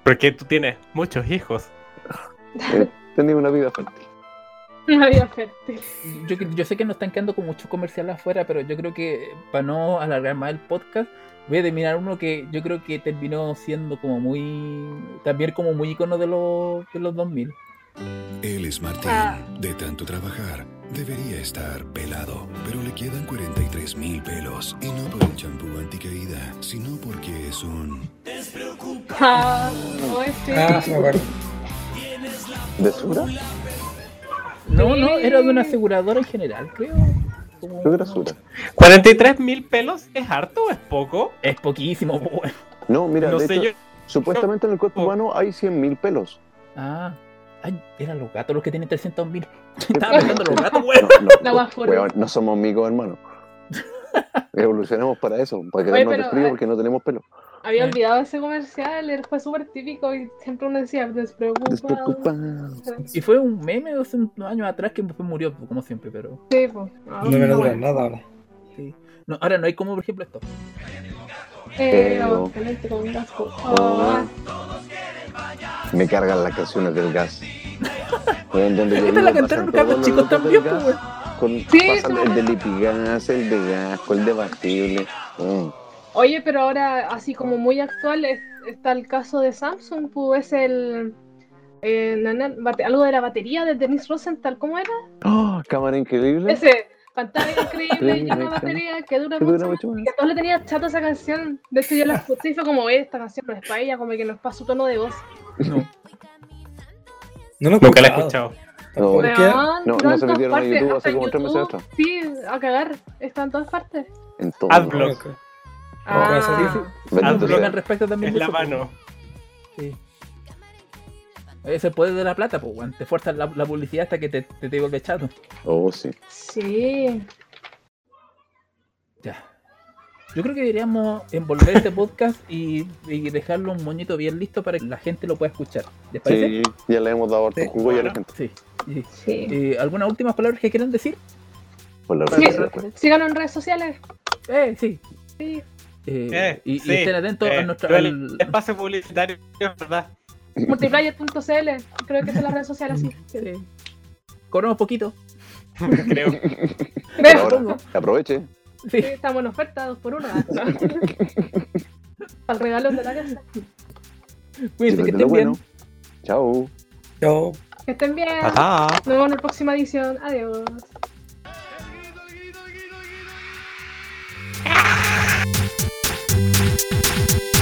Porque tú tienes muchos hijos. Tenido una vida fértil. Una vida fértil. Yo, yo sé que nos están quedando con muchos comerciales afuera, pero yo creo que para no alargar más el podcast, voy a terminar uno que yo creo que terminó siendo como muy. también como muy icono de los, de los 2000. Él es Martín. Ah. De tanto trabajar, debería estar pelado, pero le quedan 43 mil pelos. Y no por el champú anticaída, sino porque es un... Ah, no, este. Ah. ¿De Sura? No, no, era de una aseguradora en general, creo. Como- Creo que era Sura. ¿43 mil pelos es harto o es poco? Es poquísimo, po, weón. No, mira, No de sé, hecho, yo- supuestamente en el cuerpo humano hay 100 mil pelos. Ah, ay, eran los gatos los que tienen 300 mil. Estaba pensando en los gatos, weón. No, no, weón, no somos amigos, hermano. Evolucionamos para eso, para frío eh, porque no tenemos pelo. Había Eh. olvidado ese comercial, él fue súper típico y siempre uno decía, despreocupado. Despreocupado. Y fue un meme hace unos años atrás que murió, como siempre, pero. Sí, pues. Ah, No me dura nada ahora. Sí. No, ahora no hay como, por ejemplo, esto. Eh, oh. Oh, Me cargan las canciones del gas. Donde Esta la cantaron los chicos también, gas, pues. Con, Sí, pasan sí. el de Lipigas, el de Gasco, el de Batible. Mm. Oye, pero ahora, así como muy actual, es- está el caso de Samsung, pues es el. eh, na- na- bate- algo de la batería de Dennis Rosenthal, ¿cómo era? Oh, cámara increíble. Ese, pantalla increíble y una batería que dura que dura mucho. mucho más, Que a todos le tenía chato esa canción. De hecho, yo la escuché y fue como, "Eh, esta canción no es para ella, como que no es para su tono de voz. No lo he Nunca la he escuchado. No, ¿Por qué? Weón, No, no en se todas metieron partes, YouTube hace como tres meses atrás. Sí, a cagar. Está en todas partes. En todo. Adblock. Ah, al respecto también. Es la mano. Sí. Es el poder de la plata, pues, weón. Te fuerzas la, la publicidad hasta que te, te, te vuelve chato. Oh, sí. sí. Ya. Yo creo que deberíamos envolver este podcast y, y dejarlo un moñito bien listo para que la gente lo pueda escuchar. ¿Les parece? Sí, ya le hemos dado harto Sí. jugo ya a la gente. Sí. sí. Sí. Eh, ¿Algunas últimas palabras que quieran decir? Por la Sí. Síganos en redes sociales. Eh, sí. Sí. Eh, Eh, y, y sí, estén atentos eh, a nuestra. duele al- espacio publicitario, es verdad. Multiplayer.cl, creo que son las redes sociales así. Sí. Cobramos poquito. Creo. Creo. Ahora, aproveche. Sí, estamos en oferta, dos por uno. Al regalo de la casa. Cuídense, que lo estén bien. Chao. Chao. Que estén bien. Ajá. Nos vemos en la próxima edición. Adiós. Thank